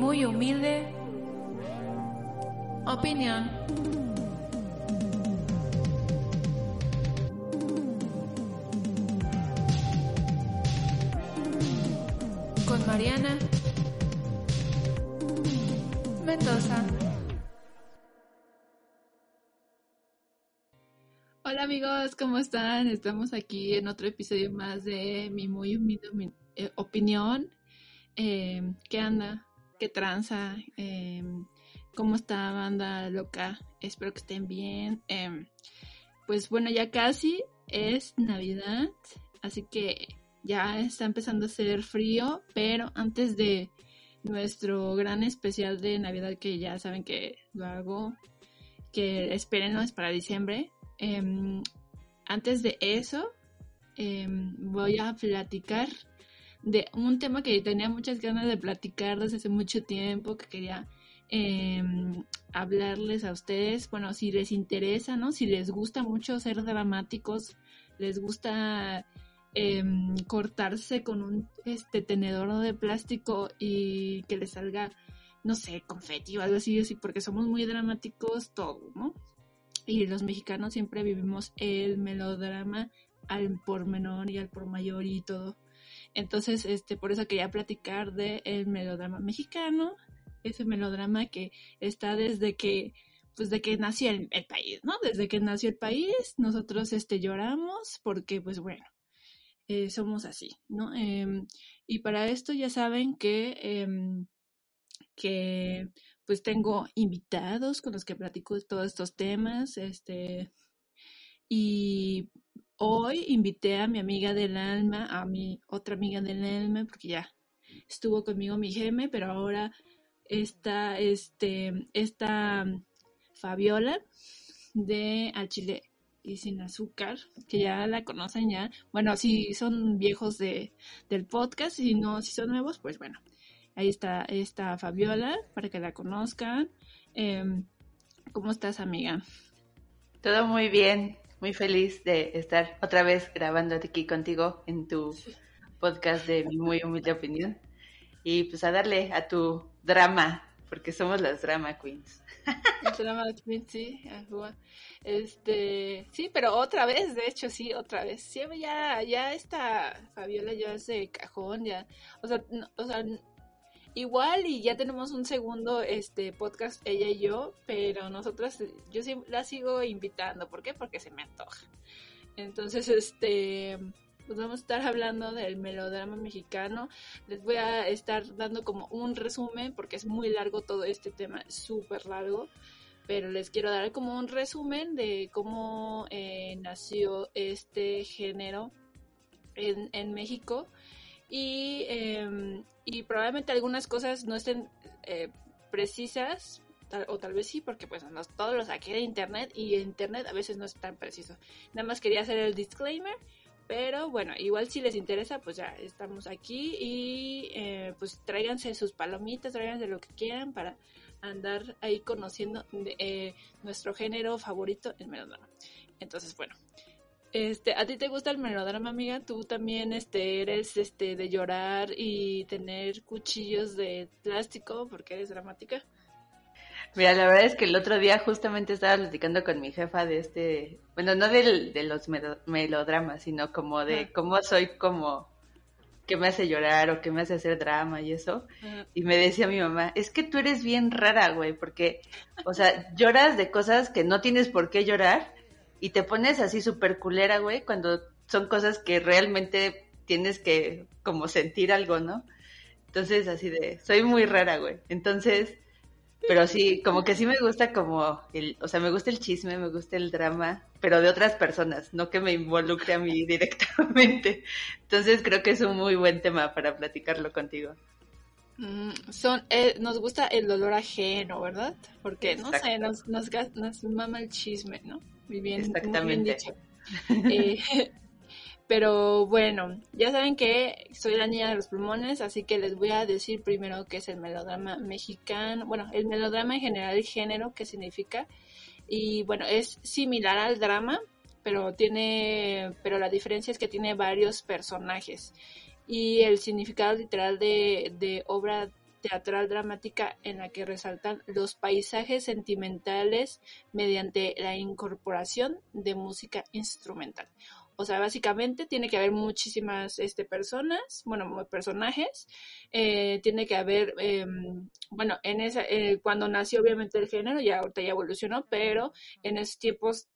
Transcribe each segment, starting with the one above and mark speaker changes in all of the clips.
Speaker 1: Muy humilde opinión. Con Mariana Mendoza. Hola amigos, ¿cómo están? Estamos aquí en otro episodio más de mi muy humilde eh, opinión. Eh, ¿Qué anda? Qué tranza, em, cómo está banda loca, espero que estén bien. Em, pues bueno, ya casi es Navidad, así que ya está empezando a ser frío, pero antes de nuestro gran especial de Navidad que ya saben que lo hago, que espérenlo, es para diciembre. Em, antes de eso, voy a platicar de un tema que tenía muchas ganas de platicar desde hace mucho tiempo, que quería em, hablarles a ustedes, bueno, si les interesa, ¿no? Si les gusta mucho ser dramáticos, les gusta em, cortarse con un este tenedor de plástico y que les salga, no sé, confeti o algo así, así, porque somos muy dramáticos todo, ¿no? Y los mexicanos siempre vivimos el melodrama al por menor y al por mayor y todo. Entonces, este, por eso quería platicar del el melodrama mexicano, ese melodrama que está desde que, pues de que nació el, país, ¿no? Desde que nació el país, nosotros este, lloramos porque, pues bueno, eh, somos así, ¿no? Em, y para esto ya saben que, em, que pues tengo invitados con los que platico todos estos temas, este, y Hoy invité a mi amiga del alma, a mi otra amiga del alma, porque ya estuvo conmigo mi geme, pero ahora está este, esta Fabiola de Al Chile y sin azúcar, que ya la conocen ya. Bueno, si son viejos de, del podcast, y no, si son nuevos, pues bueno, ahí está esta Fabiola para que la conozcan. Em, ¿Cómo estás, amiga?
Speaker 2: Todo muy bien muy feliz de estar otra vez grabando aquí contigo en tu podcast de mi muy humilde opinión. Y pues a darle a tu drama, porque somos las drama queens.
Speaker 1: drama queens, sí. Este, sí, pero otra vez, de hecho, sí, otra vez. Sí, ya, ya esta Fabiola ya es cajón, ya. O sea, o sea, igual y ya tenemos un segundo este podcast ella y yo, pero nosotras yo sí la sigo invitando, ¿por qué? Porque se me antoja. Entonces, este pues vamos a estar hablando del melodrama mexicano. Les voy a estar dando como un resumen porque es muy largo todo este tema, súper largo, pero les quiero dar como un resumen de cómo eh, nació este género en, en México y, em, y probablemente algunas cosas no estén eh, precisas, o tal vez sí, porque pues no, todo lo saqué de internet y internet a veces no es tan preciso. Nada más quería hacer el disclaimer, pero bueno, igual si les interesa, pues ya estamos aquí y eh, pues tráiganse sus palomitas, tráiganse lo que quieran para andar ahí conociendo eh, nuestro género favorito, el melodrama. Entonces, bueno, este, ¿a ti te gusta el melodrama, amiga? ¿Tú también este, eres este, de llorar y tener cuchillos de plástico porque eres dramática?
Speaker 2: Mira, la verdad es que el otro día justamente estaba platicando con mi jefa de este, bueno, no de, de los melodramas, sino como de cómo soy como que me hace llorar o que me hace hacer drama y eso. Y me decía mi mamá, es que tú eres bien rara, güey, porque, o sea, lloras de cosas que no tienes por qué llorar y te pones así súper culera, güey, cuando son cosas que realmente tienes que como sentir algo, ¿no? Entonces, así de, soy muy rara, güey. Entonces, pero sí, como que sí me gusta como el, o sea, me gusta el chisme, me gusta el drama, pero de otras personas, no que me involucre a mí directamente. Entonces creo que es un muy buen tema para platicarlo contigo.
Speaker 1: Mm, son, eh, nos gusta el dolor ajeno, ¿verdad? Porque, no sé, nos, nos, nos, mama el chisme, ¿no? Muy bien, Exactamente. Eh, pero bueno, ya saben que soy la niña de los pulmones, así que les voy a decir primero qué es el melodrama mexicano. Bueno, el melodrama en general, el género, qué significa. Y bueno, es similar al drama, pero tiene, pero la diferencia es que tiene varios personajes y el significado literal de, obra teatral dramática en la que resaltan los paisajes sentimentales mediante la incorporación de música instrumental. O sea, básicamente tiene que haber muchísimas este, personas, bueno, personajes. Eh, tiene que haber, em, bueno, en esa, eh, cuando nació obviamente el género, ya ahorita ya evolucionó, pero en esos tiempos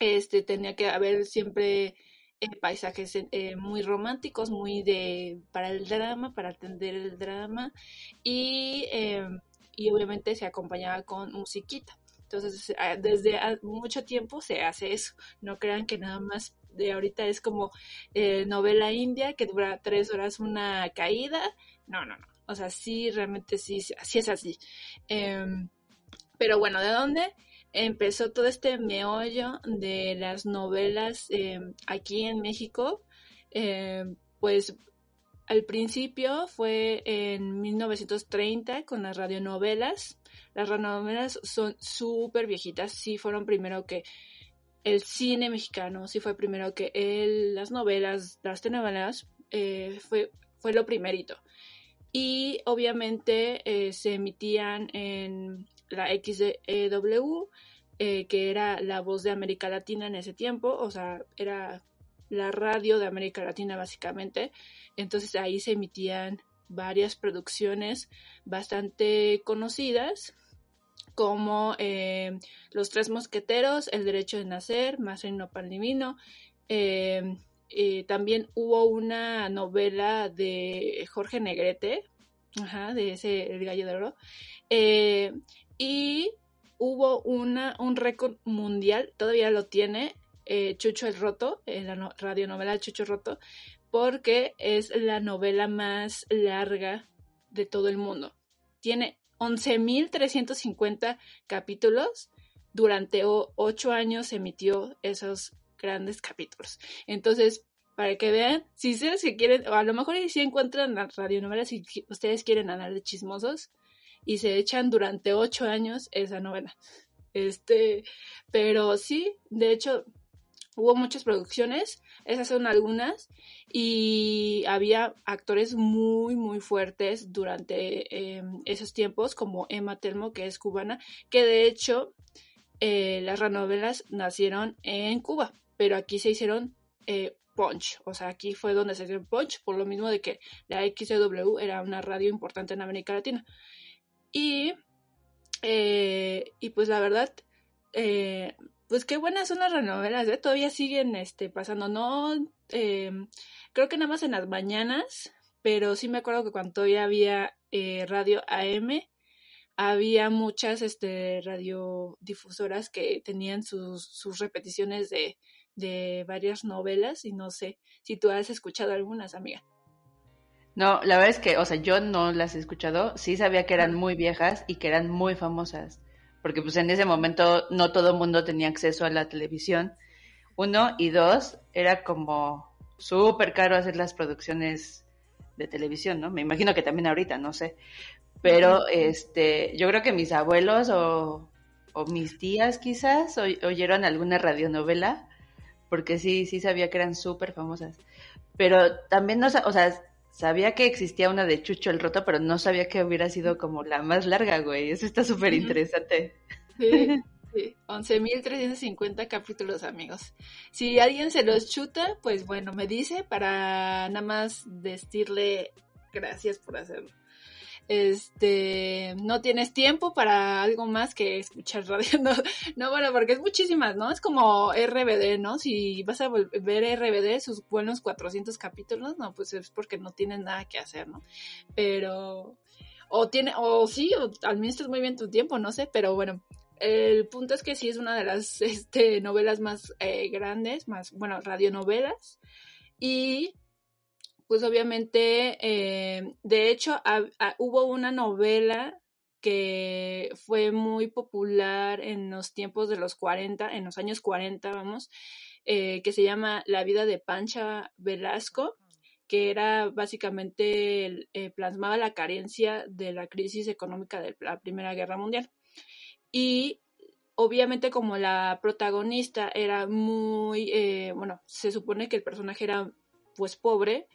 Speaker 1: este, tenía que haber siempre eh, paisajes eh, muy románticos, muy de para el drama, para atender el drama y, em, y obviamente se acompañaba con musiquita. Entonces, desde mucho tiempo se hace eso. No crean que nada más de ahorita es como eh, novela india que dura tres horas una caída. No, no, no. O sea, sí, realmente sí, sí es así. Em, pero bueno, ¿de dónde? Empezó todo este meollo de las novelas eh, aquí en México, eh, pues al principio fue en 1930 con las radionovelas. Las radionovelas son súper viejitas, sí fueron primero que el cine mexicano, sí fue primero que las novelas, las telenovelas, eh, fue, fue lo primerito. Y obviamente se emitían en la XEW, eh, que era la voz de América Latina en ese tiempo, o sea, era la radio de América Latina básicamente. Entonces ahí se emitían varias producciones bastante conocidas como eh, Los Tres Mosqueteros, El Derecho de Nacer, Más Reino Pandimino. Eh, también hubo una novela de Jorge Negrete, ajá, de ese El Gallo de Oro. y hubo una, un récord mundial, todavía lo tiene, eh, Chucho el Roto, la radionovela Chucho Roto, porque es la novela más larga de todo el mundo. Tiene 11.350 capítulos. Durante ocho años emitió esos grandes capítulos. Entonces, para que vean, si ustedes que quieren, o a lo mejor si encuentran la radionovela, si ustedes quieren hablar de chismosos, y se echan durante ocho años esa novela. Este, pero sí, de hecho, hubo muchas producciones, esas son algunas, y había actores muy, muy fuertes durante em, esos tiempos, como Emma Telmo, que es cubana, que de hecho eh, las renovelas nacieron en Cuba, pero aquí se hicieron eh, Punch, o sea, aquí fue donde se hizo Punch, por lo mismo de que la XW era una radio importante en América Latina. Y, eh, y pues la verdad, eh, pues qué buenas son las renovelas. Todavía siguen este, pasando, no, em, creo que nada más en las mañanas, pero sí me acuerdo que cuando todavía había radio AM, había muchas este, radiodifusoras que tenían sus, sus repeticiones de, de varias novelas y no sé si tú has escuchado algunas, amiga.
Speaker 2: No, la verdad es que, o sea, yo no las he escuchado, sí sabía que eran muy viejas y que eran muy famosas, porque pues en ese momento no todo el mundo tenía acceso a la televisión, uno, y dos, era como súper caro hacer las producciones de televisión, ¿no? Me imagino que también ahorita, no sé, pero este, yo creo que mis abuelos o, o mis tías quizás oyeron alguna radionovela, porque sí, sí sabía que eran súper famosas, pero también no, o sea, Sabía que existía una de Chucho el Roto, pero no sabía que hubiera sido como la más larga, güey. Eso está súper interesante.
Speaker 1: Sí, sí. 11.350 capítulos, amigos. Si alguien se los chuta, pues bueno, me dice para nada más decirle gracias por hacerlo este, no tienes tiempo para algo más que escuchar radio. No, bueno, porque es muchísimas, ¿no? Es como RBD, ¿no? Si vas a ver RBD, sus buenos 400 capítulos, no, pues es porque no tienes nada que hacer, ¿no? Pero, o tiene, o sí, o administras muy bien tu tiempo, no sé, pero bueno, el punto es que sí es una de las este, novelas más eh, grandes, más, bueno, radionovelas. Y pues obviamente, eh, de hecho, hubo una novela que fue muy popular en los tiempos de los 40, en los años 40, vamos, eh, que se llama La vida de Pancha Velasco, que era básicamente, eh, plasmaba la carencia de la crisis económica de la Primera Guerra Mundial. Y obviamente como la protagonista era muy, eh, bueno, se supone que el personaje era pues pobre,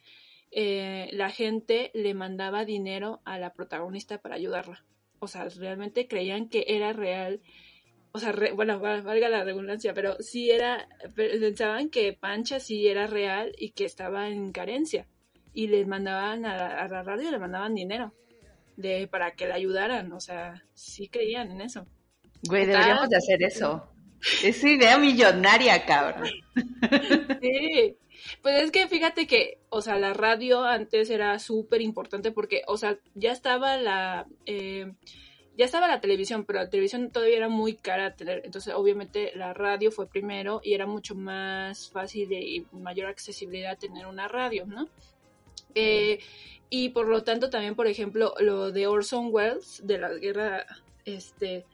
Speaker 1: la gente le mandaba dinero a la protagonista para ayudarla o sea, realmente creían que era real. O sea, bueno, valga la redundancia, pero sí era, pensaban que Pancha sí era real y que estaba en carencia. Y les mandaban a, la radio, le mandaban dinero de para que la ayudaran. O sea, sí creían en eso.
Speaker 2: Güey, deberíamos de hacer eso. Es idea millonaria, cabrón.
Speaker 1: Sí. Pues es que fíjate que, o sea, la radio antes era súper importante porque, o sea, ya estaba la... Eh, ya estaba la televisión, pero la televisión todavía era muy cara tener, entonces obviamente la radio fue primero y era mucho más fácil y mayor accesibilidad tener una radio, ¿no? Eh, y por lo tanto también, por ejemplo, lo de Orson Welles, de la guerra, este,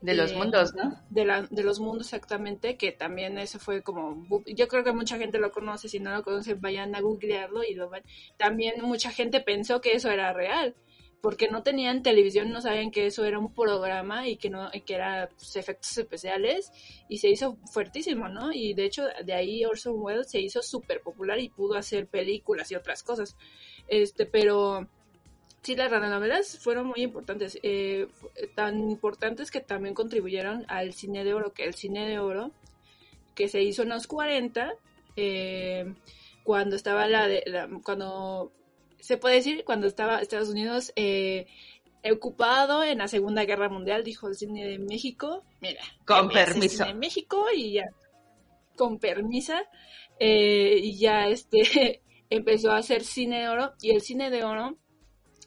Speaker 2: de los mundos, ¿no?
Speaker 1: De, la, de los mundos exactamente, que también eso fue como, yo creo que mucha gente lo conoce, si no lo conocen vayan a googlearlo y lo van. También mucha gente pensó que eso era real, porque no tenían televisión, no sabían que eso era un programa y que no que era pues, efectos especiales y se hizo fuertísimo, ¿no? Y de hecho de ahí Orson Welles se hizo súper popular y pudo hacer películas y otras cosas. Este, pero sí, las radionovelas fueron muy importantes, eh, tan importantes que también contribuyeron al cine de oro, que el cine de oro, que se hizo en los 40, eh, cuando estaba la, de, cuando, se puede decir, cuando estaba Estados Unidos eh, ocupado en la Segunda Guerra Mundial, dijo el cine de México, mira,
Speaker 2: con permiso.
Speaker 1: Cine de México y ya, con permisa, y ya este empezó a hacer cine de oro, y el cine de oro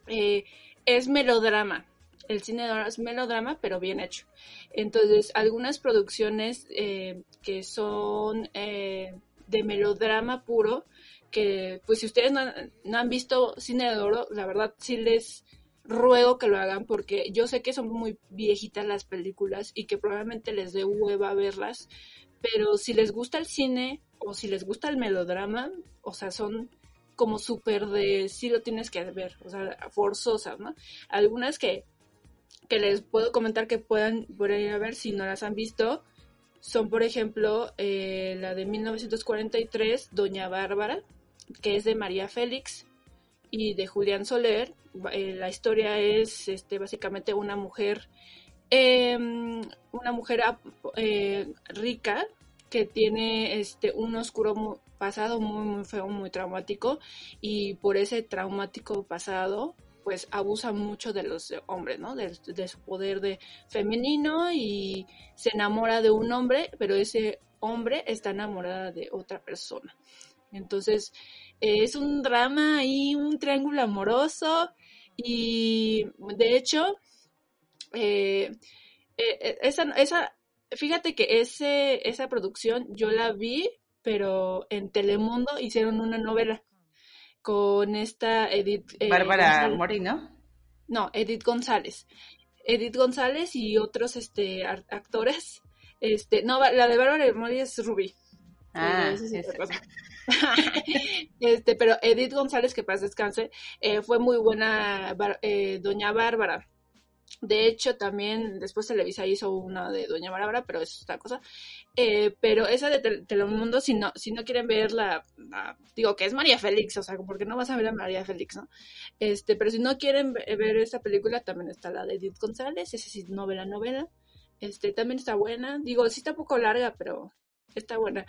Speaker 1: eh, es melodrama. El cine de es melodrama, pero bien hecho. Entonces, algunas producciones eh, que son eh, de melodrama puro, que pues si ustedes no, han visto cine de oro, la verdad sí les ruego que lo hagan porque yo sé que son muy viejitas las películas y que probablemente les dé hueva verlas, pero si les gusta el cine o si les gusta el melodrama, o sea, son como súper de sí lo tienes que ver, o sea, forzosas, ¿no? Algunas que, que les puedo comentar que puedan ir a ver si no las han visto son, por ejemplo, eh, la de 1943, Doña Bárbara, que es de María Félix y de Julián Soler. Eh, la historia es este, básicamente una mujer, em, una mujer eh, rica que tiene este un oscuro pasado muy muy feo, muy traumático y por ese traumático pasado pues abusa mucho de los hombres, ¿no? De, su poder de femenino y se enamora de un hombre, pero ese hombre está enamorada de otra persona. Entonces, es un drama y un triángulo amoroso y de hecho, eh, eh, esa, esa, fíjate que ese, esa producción yo la vi pero en Telemundo hicieron una novela con esta Edith.
Speaker 2: Eh, Bárbara Mori, ¿no?
Speaker 1: No, Edith González. Edith González y otros este, actores. Este, no, la de Bárbara Mori es Ruby.
Speaker 2: Ah,
Speaker 1: este, pero Edith González, que paz descanse, eh, fue muy buena eh, doña Bárbara. De hecho, también después Televisa hizo una de Doña Bárbara, pero es otra cosa. Eh, pero esa de Telemundo, si no, si no quieren ver la, digo que es María Félix, o sea, porque no vas a ver a María Félix, ¿no? Este, pero si no quieren ver esta película, también está la de Edith González, esa sí, novela, novela. Este, también está buena. Digo, sí está un poco larga, pero está buena.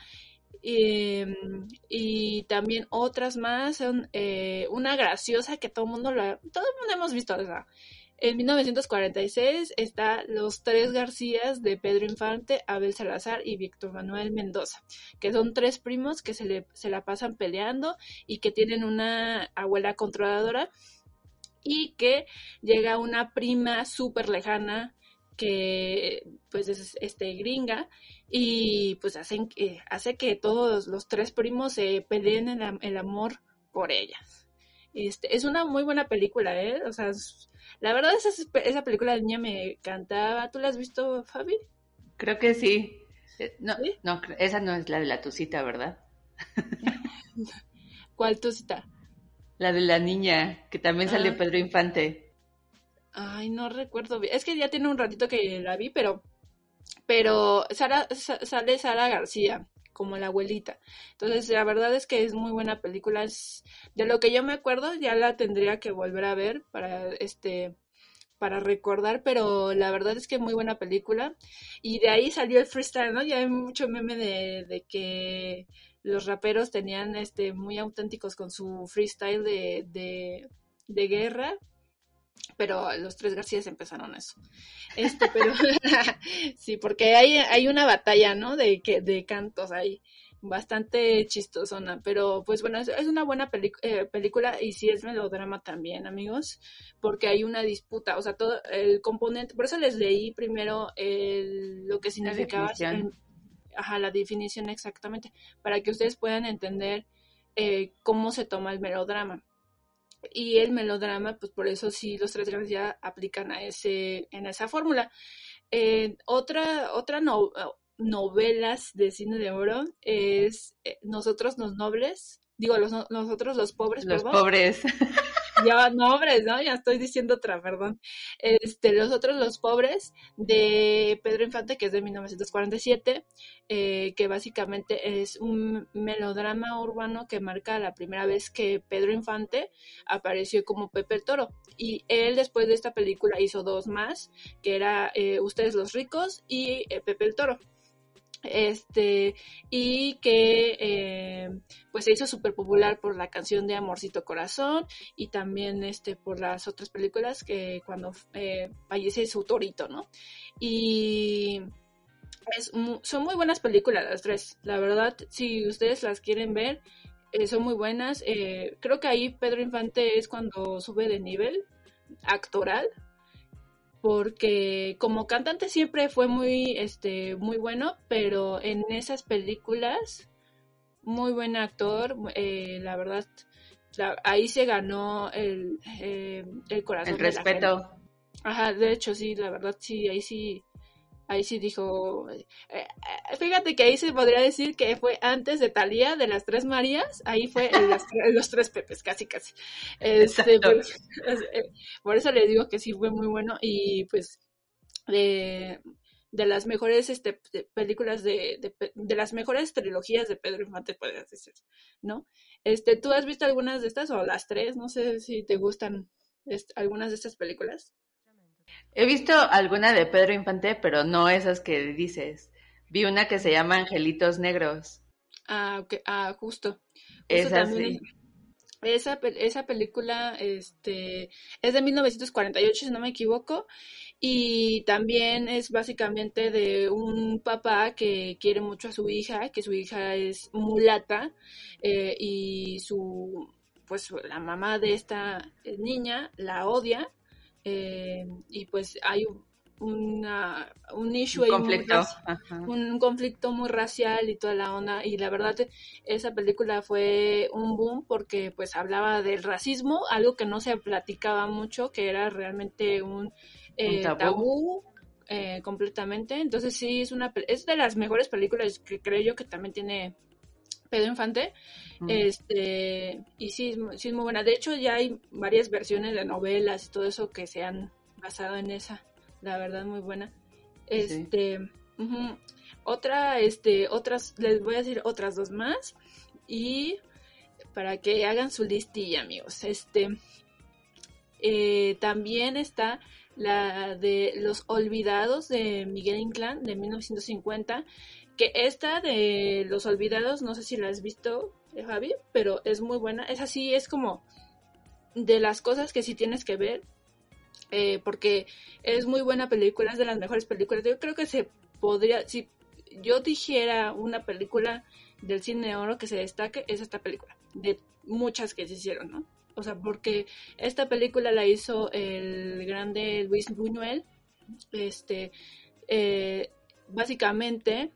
Speaker 1: Y, también otras más, son eh, una graciosa que todo el mundo lo, todo el mundo hemos visto, ¿verdad? En 1946 está Los Tres Garcías de Pedro Infante, Abel Salazar y Víctor Manuel Mendoza, que son tres primos que se, le, se la pasan peleando y que tienen una abuela controladora y que llega una prima súper lejana que pues es este gringa y pues hacen hace que todos los tres primos se peleen el, el amor por ella. Este, es una muy buena película, ¿eh? O sea, la verdad esa, esa película de niña me encantaba. ¿Tú la has visto, Fabi?
Speaker 2: Creo que sí. Eh, no, no, esa no es la de la tucita, ¿verdad?
Speaker 1: ¿Cuál tucita?
Speaker 2: La de la niña, que también salió ah. Pedro Infante.
Speaker 1: Ay, no recuerdo bien. Es que ya tiene un ratito que la vi, pero pero Sara, sale Sara García como la abuelita. Entonces, la verdad es que es muy buena película. De lo que yo me acuerdo, ya la tendría que volver a ver para este para recordar, pero la verdad es que muy buena película. Y de ahí salió el freestyle, ¿no? Ya hay mucho meme de, que los raperos tenían este muy auténticos con su freestyle de, de guerra pero los tres García empezaron eso. Este, pero sí, porque hay, hay una batalla, ¿no? De que de cantos ahí bastante chistosona, pero pues bueno, es, una buena eh, película y sí es melodrama también, amigos, porque hay una disputa, o sea, todo el componente, por eso les leí primero el, lo que significaba, la ajá, la definición exactamente, para que ustedes puedan entender eh, cómo se toma el melodrama y el melodrama, pues por eso sí los tres ya aplican a ese, en esa fórmula. Eh, otra, otra no, novelas de cine de oro es eh, Nosotros los nobles, digo, los, nosotros los pobres,
Speaker 2: los pobres.
Speaker 1: ya nombres, ¿no? Ya estoy diciendo otra, perdón. Este, Los otros, los pobres, de Pedro Infante, que es de 1947, eh, que básicamente es un melodrama urbano que marca la primera vez que Pedro Infante apareció como Pepe el Toro. Y él después de esta película hizo dos más, que era eh, Ustedes los ricos y eh, Pepe el Toro este y que eh, pues se hizo súper popular por la canción de Amorcito Corazón y también este por las otras películas que cuando eh, fallece su torito, ¿no? Y son muy buenas películas las tres, la verdad, si ustedes las quieren ver, eh, son muy buenas. creo que ahí Pedro Infante es cuando sube de nivel actoral, porque como cantante siempre fue muy, este, muy bueno, pero en esas películas, muy buen actor, eh, la verdad, ahí se ganó el, eh, el corazón.
Speaker 2: El respeto.
Speaker 1: Ajá, de hecho sí, la verdad sí, ahí sí, ahí sí dijo, eh, eh, fíjate que ahí se podría decir que fue antes de Talía, de las tres Marías, ahí fue los tres Pepes, casi casi. Este, pues, eh, por eso les digo que sí fue muy bueno y pues de, de las mejores este, películas de, de, las mejores trilogías de Pedro Infante, podrías decir, ¿no? Este, ¿Tú has visto algunas de estas o las tres? No sé si te gustan algunas de estas películas.
Speaker 2: He visto alguna de Pedro Infante, pero no esas que dices. Vi una que se llama Angelitos Negros.
Speaker 1: Ah, ah justo.
Speaker 2: esa
Speaker 1: Esa, esa película este, es de 1948, si no me equivoco, y también es básicamente de un papá que quiere mucho a su hija, que su hija es mulata, eh, y su, pues la mamá de esta niña la odia, eh, y pues hay una, un issue,
Speaker 2: un conflicto.
Speaker 1: un conflicto muy racial y toda la onda. Y la verdad esa película fue un boom porque pues hablaba del racismo, algo que no se platicaba mucho, que era realmente un, eh, tabú, eh, completamente, entonces sí es una es de las mejores películas que creo yo que también tiene Pedro Infante. Este, y sí, sí es muy buena. De hecho, ya hay varias versiones de novelas y todo eso que se han basado en esa. La verdad, muy buena. Este, otra, este, otras, les voy a decir otras dos más. Y para que hagan su listilla, amigos. Este, eh, también está la de Los Olvidados de Miguel Inclán de 1950 esta de Los Olvidados, no sé si la has visto, eh, Javi, pero es muy buena. Es así, es como de las cosas que sí tienes que ver, eh, porque es muy buena película, es de las mejores películas. Yo creo que se podría, si yo dijera una película del cine de oro que se destaque, es esta película, de muchas que se hicieron, ¿no? O sea, porque esta película la hizo el grande Luis Buñuel, Este, eh, básicamente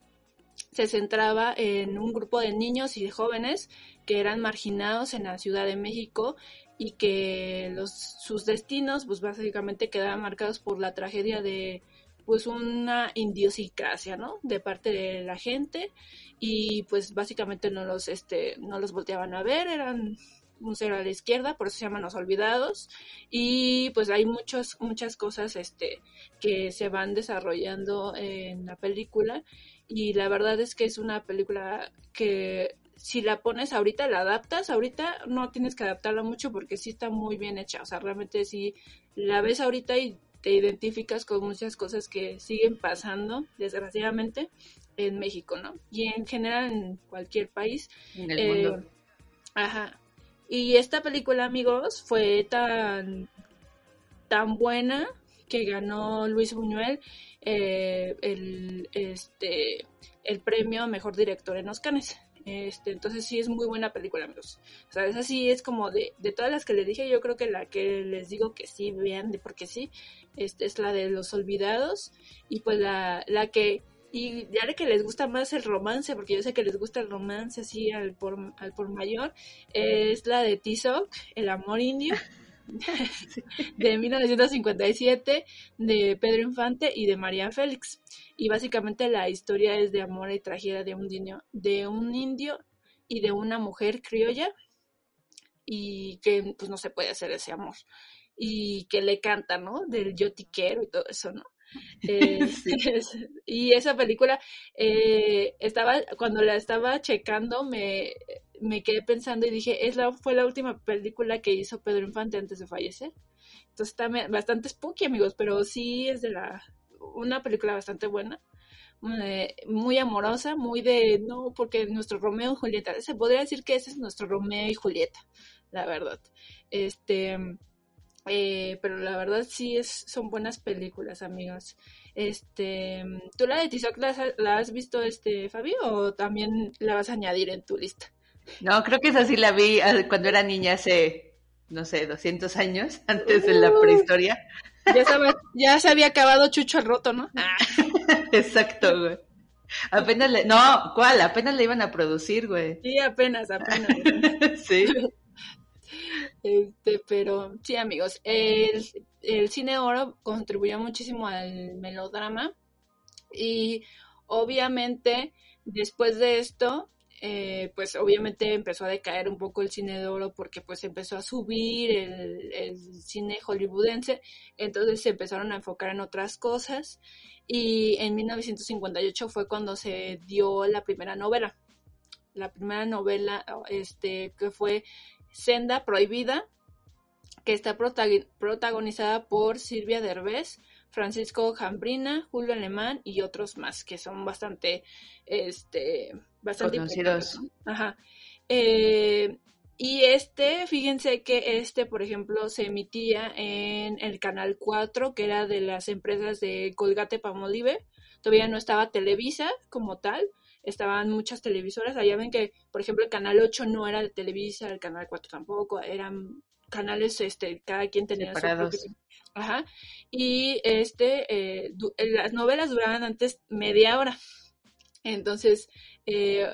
Speaker 1: se centraba en un grupo de niños y jóvenes que eran marginados en la Ciudad de México y que los, sus destinos pues básicamente quedaban marcados por la tragedia de pues una idiosincrasia, ¿no? De parte de la gente y pues básicamente no los este no los volteaban a ver, eran un cero a la izquierda, por eso se llaman los olvidados y pues hay muchos muchas cosas este que se van desarrollando en la película y la verdad es que es una película que si la pones ahorita, la adaptas, ahorita no tienes que adaptarla mucho porque sí está muy bien hecha, o sea, realmente si la ves ahorita y te identificas con muchas cosas que siguen pasando, desgraciadamente, en México, ¿no? Y en general en cualquier país.
Speaker 2: En el mundo. Eh,
Speaker 1: ajá. Y esta película, amigos, fue tan, tan buena que ganó Luis Buñuel eh, el, este, el premio Mejor Director en Oscars. Este, entonces sí es muy buena película, amigos. O sea, esa sí es como de, de todas las que les dije, yo creo que la que les digo que sí vean, de porque sí, este, es la de Los Olvidados. Y pues la, la que, y ya que les gusta más el romance, porque yo sé que les gusta el romance así al por, al por mayor, es la de Tizoc, El Amor Indio. de 1957 de Pedro Infante y de María Félix. Y básicamente la historia es de amor y tragedia de un indio, de un indio y de una mujer criolla y que pues no se puede hacer ese amor y que le canta, ¿no? Del yo te quiero y todo eso, ¿no? Eh, y esa película eh, estaba cuando la estaba checando me, me quedé pensando y dije es la fue la última película que hizo Pedro Infante antes de fallecer entonces está bastante spooky amigos pero sí es de la una película bastante buena eh, muy amorosa muy de no porque nuestro Romeo y Julieta se podría decir que ese es nuestro Romeo y Julieta la verdad. Este eh, pero la verdad sí es, son buenas películas, amigos. Este, ¿tú la de Tizoc la, has visto, este, Fabi, o también la vas a añadir en tu lista?
Speaker 2: No, creo que esa sí la vi ah, cuando era niña hace, no sé, 200 años, antes de la prehistoria.
Speaker 1: Ya, ya se había acabado Chucho el Roto, ¿no?
Speaker 2: Exacto, güey. Apenas le, no, ¿cuál? Apenas le iban a producir, güey.
Speaker 1: Sí, apenas, apenas.
Speaker 2: sí.
Speaker 1: Este, pero sí, amigos, el, el cine oro contribuyó muchísimo al melodrama y obviamente después de esto, eh, pues obviamente empezó a decaer un poco el cine de oro porque pues empezó a subir el, el, cine hollywoodense, entonces se empezaron a enfocar en otras cosas y en 1958 fue cuando se dio la primera novela, la primera novela este que fue Senda Prohibida, que está protagonizada por Silvia Derbez, Francisco Jambrina, Julio Alemán y otros más que son bastante, este, bastante
Speaker 2: conocidos.
Speaker 1: Ajá. Eh, y este, fíjense que este, por ejemplo, se emitía en el canal 4, que era de las empresas de Colgate Pamolive. Todavía no estaba Televisa como tal, estaban muchas televisoras. Allá ven que, por ejemplo, el canal 8 no era de Televisa, el canal 4 tampoco, eran canales, este, cada quien tenía
Speaker 2: Separados.
Speaker 1: su Ajá. Y este, eh, las novelas duraban antes media hora. Entonces, eh,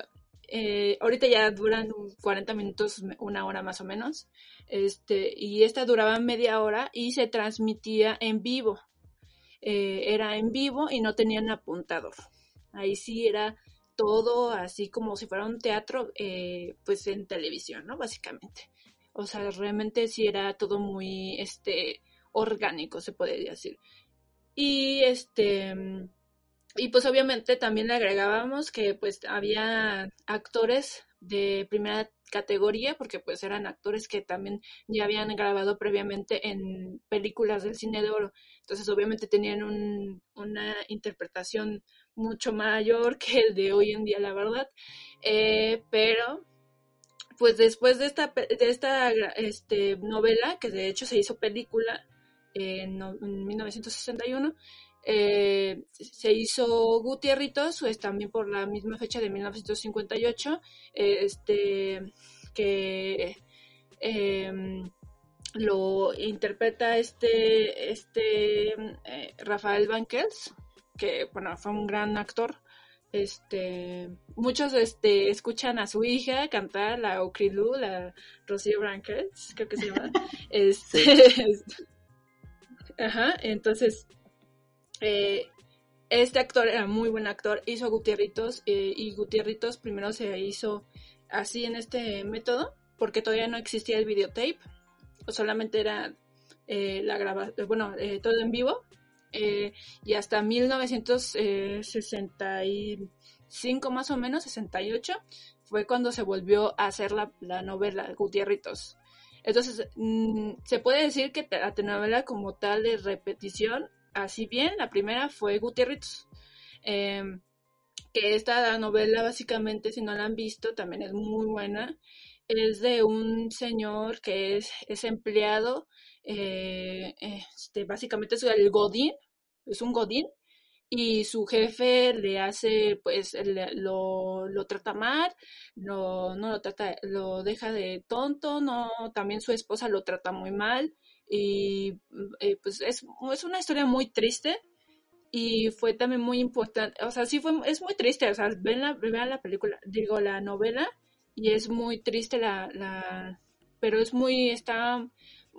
Speaker 1: eh, ahorita ya duran 40 minutos, una hora más o menos. Este, y esta duraba media hora y se transmitía en vivo. era en vivo y no tenían apuntador. Ahí sí era todo así como si fuera un teatro, eh, pues en televisión, ¿no? Básicamente. O sea, realmente sí era todo muy, este, orgánico, se podría decir. Y este, y pues obviamente también agregábamos que pues había actores de primera categoría, porque pues eran actores que también ya habían grabado previamente en películas del cine de oro. Entonces obviamente tenían un, una interpretación mucho mayor que el de hoy en día, la verdad. Eh, pero, pues después de esta, de esta este, novela, que de hecho se hizo película en, 1961, eh, se hizo Gutierritos, pues también por la misma fecha de 1958, este, que em, lo interpreta este, este eh, Rafael Banquels, que bueno, fue un gran actor. Este, muchos este, escuchan a su hija cantar la Ocrilu, la Rocío Banquels, creo que se llama. este, ajá, entonces, eh, este actor era muy buen actor, hizo Gutierritos eh, y Gutierritos primero se hizo así en este método porque todavía no existía el videotape, solamente era eh, la grabación, bueno, eh, todo en vivo. Eh, y hasta 1965 más o menos, 68, fue cuando se volvió a hacer la, novela Gutierritos. Entonces, mm, se puede decir que la telenovela como tal de repetición, así bien, la primera fue Gutierritos. Em, que esta novela básicamente, si no la han visto, también es muy buena es de un señor que es, es empleado, eh, este, básicamente es el Godín, es un Godín, y su jefe le hace, pues, lo, lo trata mal, no lo trata, lo deja de tonto, no, también su esposa lo trata muy mal, y eh, pues es, es una historia muy triste, y fue también muy importante, o sea, sí fue, es muy triste, o sea, ven la, vean la película, digo, la novela, y es muy triste la, la pero es muy está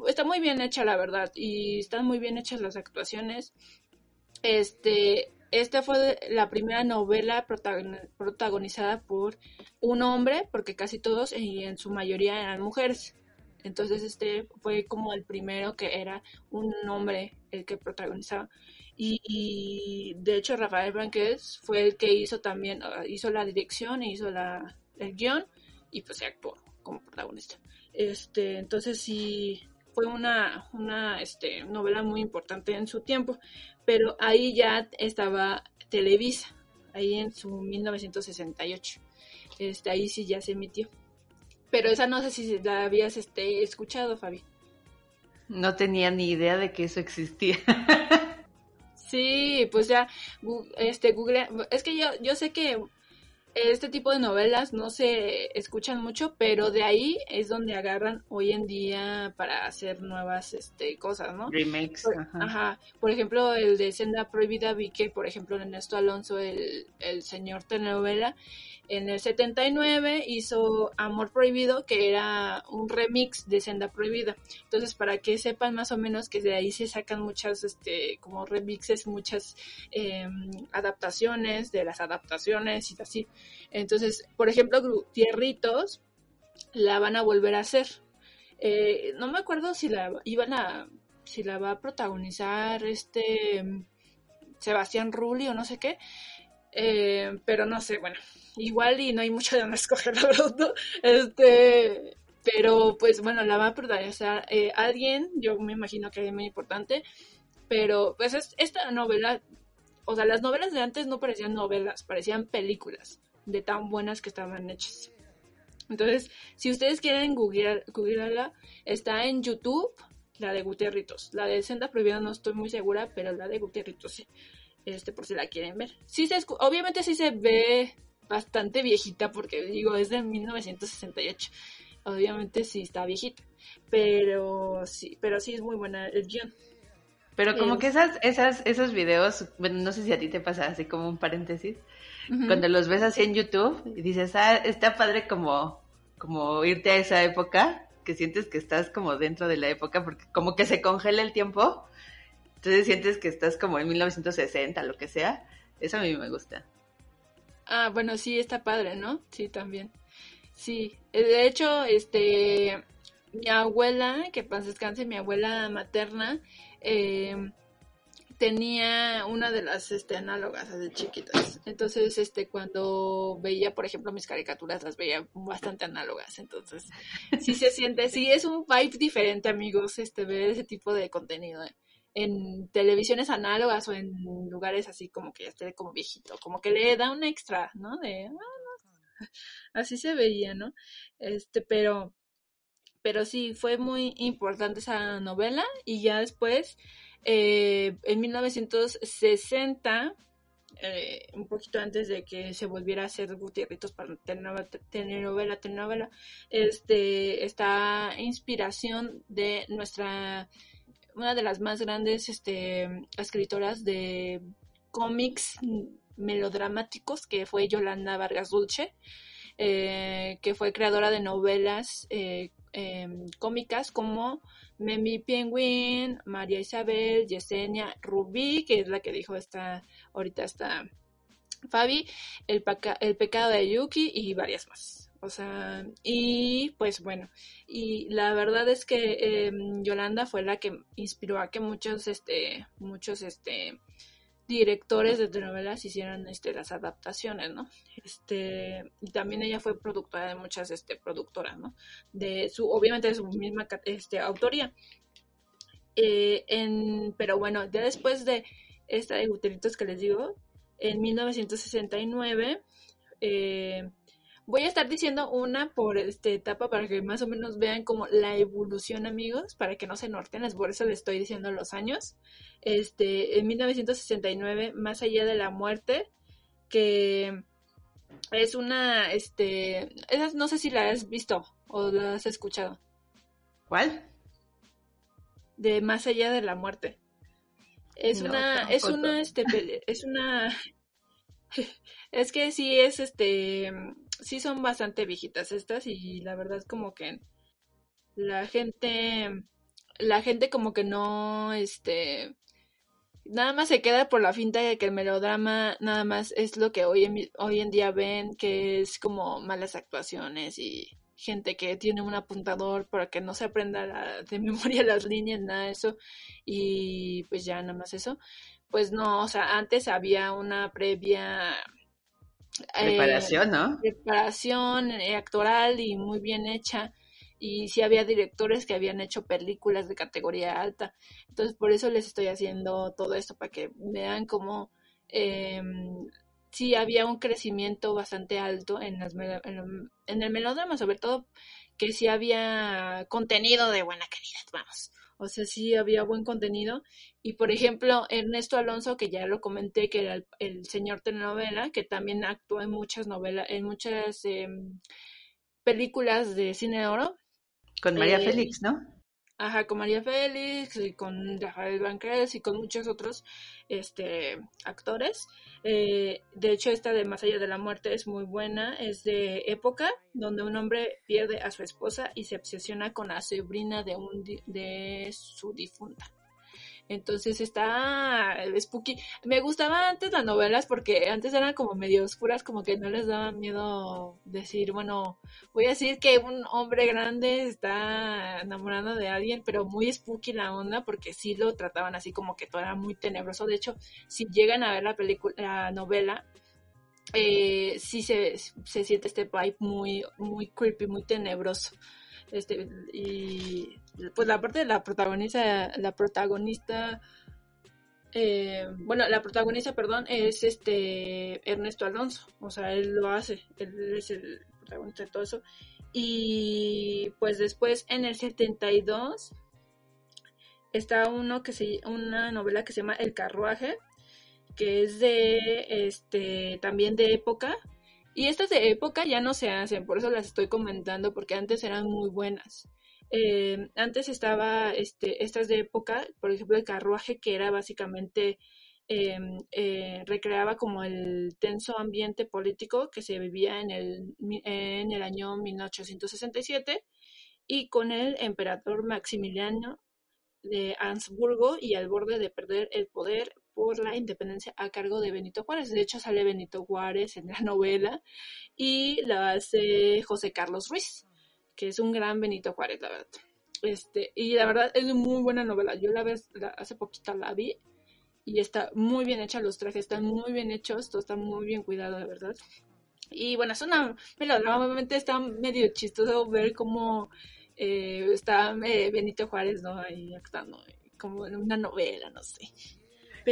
Speaker 1: está muy bien hecha la verdad y están muy bien hechas las actuaciones este fue la primera novela protagonizada por un hombre porque casi todos y en su mayoría eran mujeres entonces este fue como el primero que era un hombre el que protagonizaba y, de hecho Rafael Branquez fue el que hizo también hizo la dirección e hizo la el guion y pues se actuó como protagonista. Este, entonces sí fue una, una este, novela muy importante en su tiempo, pero ahí ya estaba Televisa, ahí en su 1968. Este, ahí sí ya se emitió. Pero esa no sé si la habías este, escuchado, Fabi.
Speaker 2: No tenía ni idea de que eso existía.
Speaker 1: sí, pues ya, este, Google, es que yo, yo sé que este tipo de novelas no se escuchan mucho, pero de ahí es donde agarran hoy en día para hacer nuevas este, cosas, ¿no?
Speaker 2: Remakes.
Speaker 1: ajá. Por ejemplo, el de Senda Prohibida, vi que, por ejemplo, Ernesto Alonso, el, el señor telenovela, en el 79 hizo Amor Prohibido, que era un remix de Senda Prohibida. Entonces, para que sepan más o menos que de ahí se sacan muchas, este, como remixes, muchas em, adaptaciones de las adaptaciones y así. Entonces, por ejemplo, Tierritos la van a volver a hacer. Eh, no me acuerdo si la iban a, si la va a protagonizar este Sebastián Rulli o no sé qué, eh, pero no sé, bueno, igual y no hay mucho de dónde escoger, la Este, pero pues bueno, la va a protagonizar eh, alguien, yo me imagino que es muy importante, pero pues esta novela, o sea, las novelas de antes no parecían novelas, parecían películas de tan buenas que estaban hechas. Entonces, si ustedes quieren googlearla, está en YouTube, la de Gutierritos. La de Senda Prohibida no estoy muy segura, pero la de Gutierritos sí. Este, por si la quieren ver. Sí se obviamente sí se ve bastante viejita porque digo, es de 1968. Obviamente sí está viejita, pero sí, pero sí es muy buena el guion.
Speaker 2: Pero como que esas, esas, esos videos, bueno, no sé si a ti te pasa así como un paréntesis, cuando los ves así en YouTube y dices, ah, está padre como, como irte a esa época, que sientes que estás como dentro de la época, porque como que se congela el tiempo, entonces sientes que estás como en 1960, lo que sea, eso a mí me gusta.
Speaker 1: Ah, bueno, sí, está padre, ¿no? Sí, también. Sí, eh, de hecho, este, mi abuela, que paz descanse, mi abuela materna, eh, tenía una de las este, análogas de chiquitas. Entonces, este, cuando veía, por ejemplo, mis caricaturas, las veía bastante análogas. Entonces, sí se siente, sí es un vibe diferente, amigos, este, ver ese tipo de contenido. en televisiones análogas o en lugares así como que ya esté como viejito, como que le da un extra, ¿no? De, ah, así se veía, ¿no? Este, pero, pero sí, fue muy importante esa novela y ya después, eh, en 1960, eh, un poquito antes de que se volviera a hacer Gutierritos para telenovela, telenovela, este, esta inspiración de nuestra, una de las más grandes este, escritoras de cómics melodramáticos, que fue Yolanda Vargas Dulce, eh, que fue creadora de novelas eh, em, cómicas como Memi Penguin, María Isabel, Yesenia, Rubí, que es la que dijo esta, ahorita está Fabi, el, pecado de Yuki y varias más. O sea, y pues bueno, y la verdad es que em, Yolanda fue la que inspiró a que muchos, este, muchos, este, directores de telenovelas hicieran este las adaptaciones, ¿no? Este, y también ella fue productora de muchas este productoras, ¿no? De su obviamente de su misma este autoría. Eh, en, pero bueno, ya después de esta de Guteritos que les digo, en 1969 eh, Voy a estar diciendo una por este etapa para que más o menos vean como la evolución, amigos, para que no se norten, es por eso les estoy diciendo los años. Este, en 1969, Más allá de la muerte, que es una, este, esas no sé si la has visto o la has escuchado.
Speaker 2: ¿Cuál?
Speaker 1: De Más allá de la muerte. Es una, es una, este, es una, es que sí es, este, sí son bastante viejitas estas y la verdad es como que la gente, la gente como que no, este, nada más se queda por la finta de que el melodrama nada más es lo que hoy en, hoy en día ven, que es como malas actuaciones y gente que tiene un apuntador para que no se aprenda de memoria las líneas, nada de eso, y pues ya nada más eso. Pues no, o sea, antes había una previa
Speaker 2: Preparación, ¿no?
Speaker 1: Eh, preparación eh, actoral y muy bien hecha. Y sí había directores que habían hecho películas de categoría alta. Entonces, por eso les estoy haciendo todo esto, para que vean cómo eh, sí había un crecimiento bastante alto en, las, en, en el melodrama, sobre todo que sí había contenido de buena calidad, vamos. O sea, sí había buen contenido. Y por ejemplo, Ernesto Alonso, que ya lo comenté, que era el, señor telenovela, que también actuó en muchas novelas, en muchas em, películas de cine de oro.
Speaker 2: Con María eh, Félix, ¿no?
Speaker 1: Ajá, con María Félix y con Rafael Banquez y con muchos otros este, actores. Eh, de hecho, esta de Más allá de la muerte es muy buena. Es de época donde un hombre pierde a su esposa y se obsesiona con la sobrina de, un, de su difunta. Entonces está spooky. Me gustaban antes las novelas porque antes eran como medio oscuras, como que no les daba miedo decir, bueno, voy a decir que un hombre grande está enamorando de alguien, pero muy spooky la onda porque sí lo trataban así como que todo era muy tenebroso. De hecho, si llegan a ver la película, la novela, eh, sí se, se siente este vibe muy, muy creepy, muy tenebroso. Este, y pues la parte de la protagonista, la protagonista, eh, bueno, la protagonista, perdón, es este Ernesto Alonso, o sea, él lo hace, él es el protagonista de todo eso. Y pues después en el 72 está uno que se, una novela que se llama El carruaje, que es de, este, también de época, y estas de época ya no se hacen, por eso las estoy comentando, porque antes eran muy buenas. Eh, antes estaba este, estas de época, por ejemplo, el carruaje, que era básicamente, eh, eh, recreaba como el tenso ambiente político que se vivía en el, en el año 1867 y con el emperador Maximiliano de Habsburgo y al borde de perder el poder por la independencia a cargo de Benito Juárez. De hecho, sale Benito Juárez en la novela y la hace José Carlos Ruiz, que es un gran Benito Juárez, la verdad. Este, y la verdad es muy buena novela. Yo la vez hace poquito la vi y está muy bien hecha, los trajes están muy bien hechos, todo está muy bien cuidado, de verdad. Y bueno, es una melodrama, obviamente está medio chistoso ver cómo eh, está eh, Benito Juárez, ¿no? Ahí actuando, como en una novela, no sé.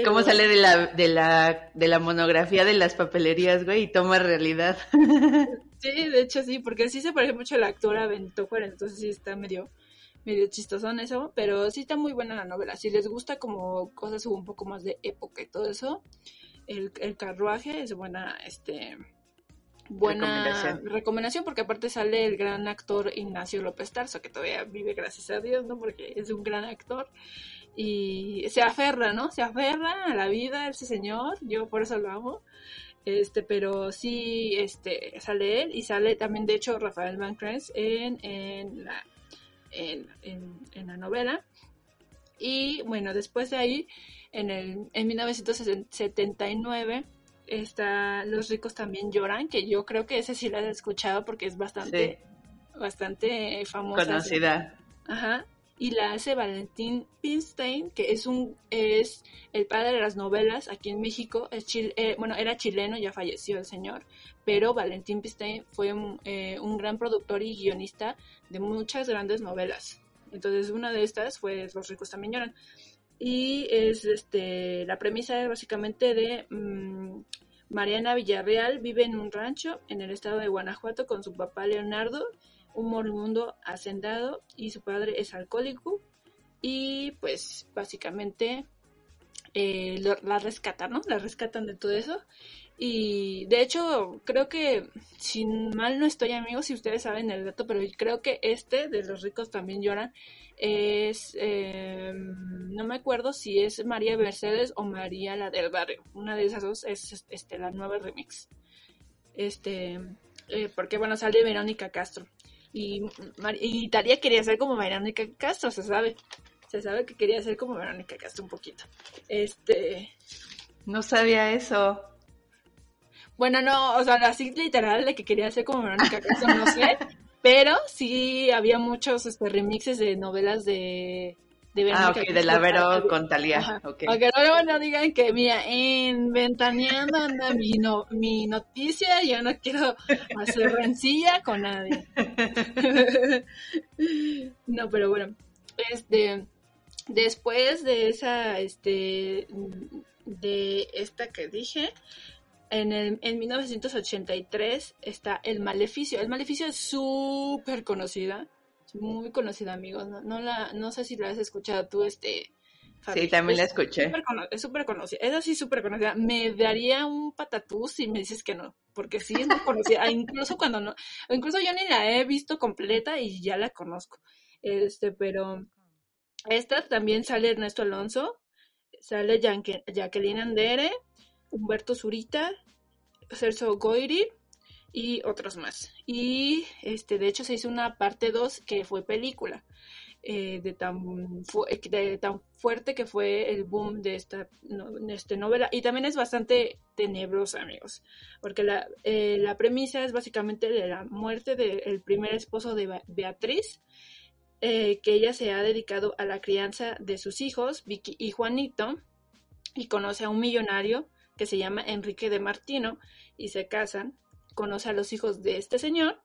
Speaker 2: ¿Cómo sale de la, de, la, de la monografía de las papelerías, güey, y toma realidad?
Speaker 1: sí, de hecho sí, porque sí se parece mucho a la actora Benito Juárez, entonces sí está medio, medio chistosón eso, pero sí está muy buena la novela. Si les gusta como cosas un poco más de época y todo eso, el, el carruaje es buena, este, buena recomendación. porque aparte sale el gran actor Ignacio López Tarso, que todavía vive gracias a Dios, ¿no? Porque es un gran actor y se aferra, ¿no? Se aferra a la vida ese señor, yo por eso lo amo. Este, pero sí, este, sale él y sale también, de hecho, Rafael Van en, en, la, en, en, la novela. Y bueno, después de ahí, en, el, en 1979, está Los ricos también lloran, que yo creo que ese sí lo he escuchado porque es bastante, bastante famosa.
Speaker 2: Conocida.
Speaker 1: Ajá y la hace Valentín Pinstein, que es un es el padre de las novelas aquí en México. Es eh, bueno, era chileno, ya falleció el señor, pero Valentín Pinstein fue eh, un gran productor y guionista de muchas grandes novelas. Entonces, una de estas fue Los ricos también lloran. Y es este la premisa es básicamente de mm, Mariana Villarreal vive en un rancho en el estado de Guanajuato con su papá Leonardo un moribundo hacendado y su padre es alcohólico y pues básicamente eh, la rescatan, ¿no? La rescatan de todo eso. Y de hecho creo que si mal no estoy amigos si ustedes saben el dato pero creo que este de los ricos también lloran es em, no me acuerdo si es María Mercedes o María la del barrio. Una de esas dos es este la nueva remix. Este eh, porque bueno sale Verónica Castro y, y Talia quería ser como Verónica Castro, se sabe. Se sabe que quería ser como Verónica Castro un poquito. Este.
Speaker 2: No sabía eso.
Speaker 1: Bueno, no, o sea, así literal de que quería ser como Verónica Castro, no sé. pero sí había muchos este, remixes de novelas de,
Speaker 2: de ah, ok, de la Vero con Talía. Okay.
Speaker 1: Aunque luego no digan que, mira, en Ventaneando anda mi, no, mi noticia, yo no quiero hacer rencilla con nadie. no, pero bueno, este, después de esa, este, de esta que dije, en, el, en 1983 está El Maleficio. El Maleficio es súper conocida muy conocida, amigos. No, no, la, no sé si la has escuchado tú, este.
Speaker 2: Sí, también la escuché.
Speaker 1: es súper conocida. Es así súper conocida. Me daría un patatús si me dices que no, porque sí es muy conocida. incluso cuando no, incluso yo ni la he visto completa y ya la conozco. Este, pero esta también sale Ernesto Alonso, sale Jacqueline Andere, Humberto Zurita, Celso Goiri y otros más. Y este, de hecho se hizo una parte 2 que fue película. Eh, de, tan de tan fuerte que fue el boom de esta, este novela. Y también es bastante tenebrosa, amigos, porque la, eh, la premisa es básicamente de la muerte del primer esposo de Beatriz, eh, que ella se ha dedicado a la crianza de sus hijos, Vicky y Juanito, y conoce a un millonario que se llama Enrique de Martino, y se casan conoce a los hijos de este señor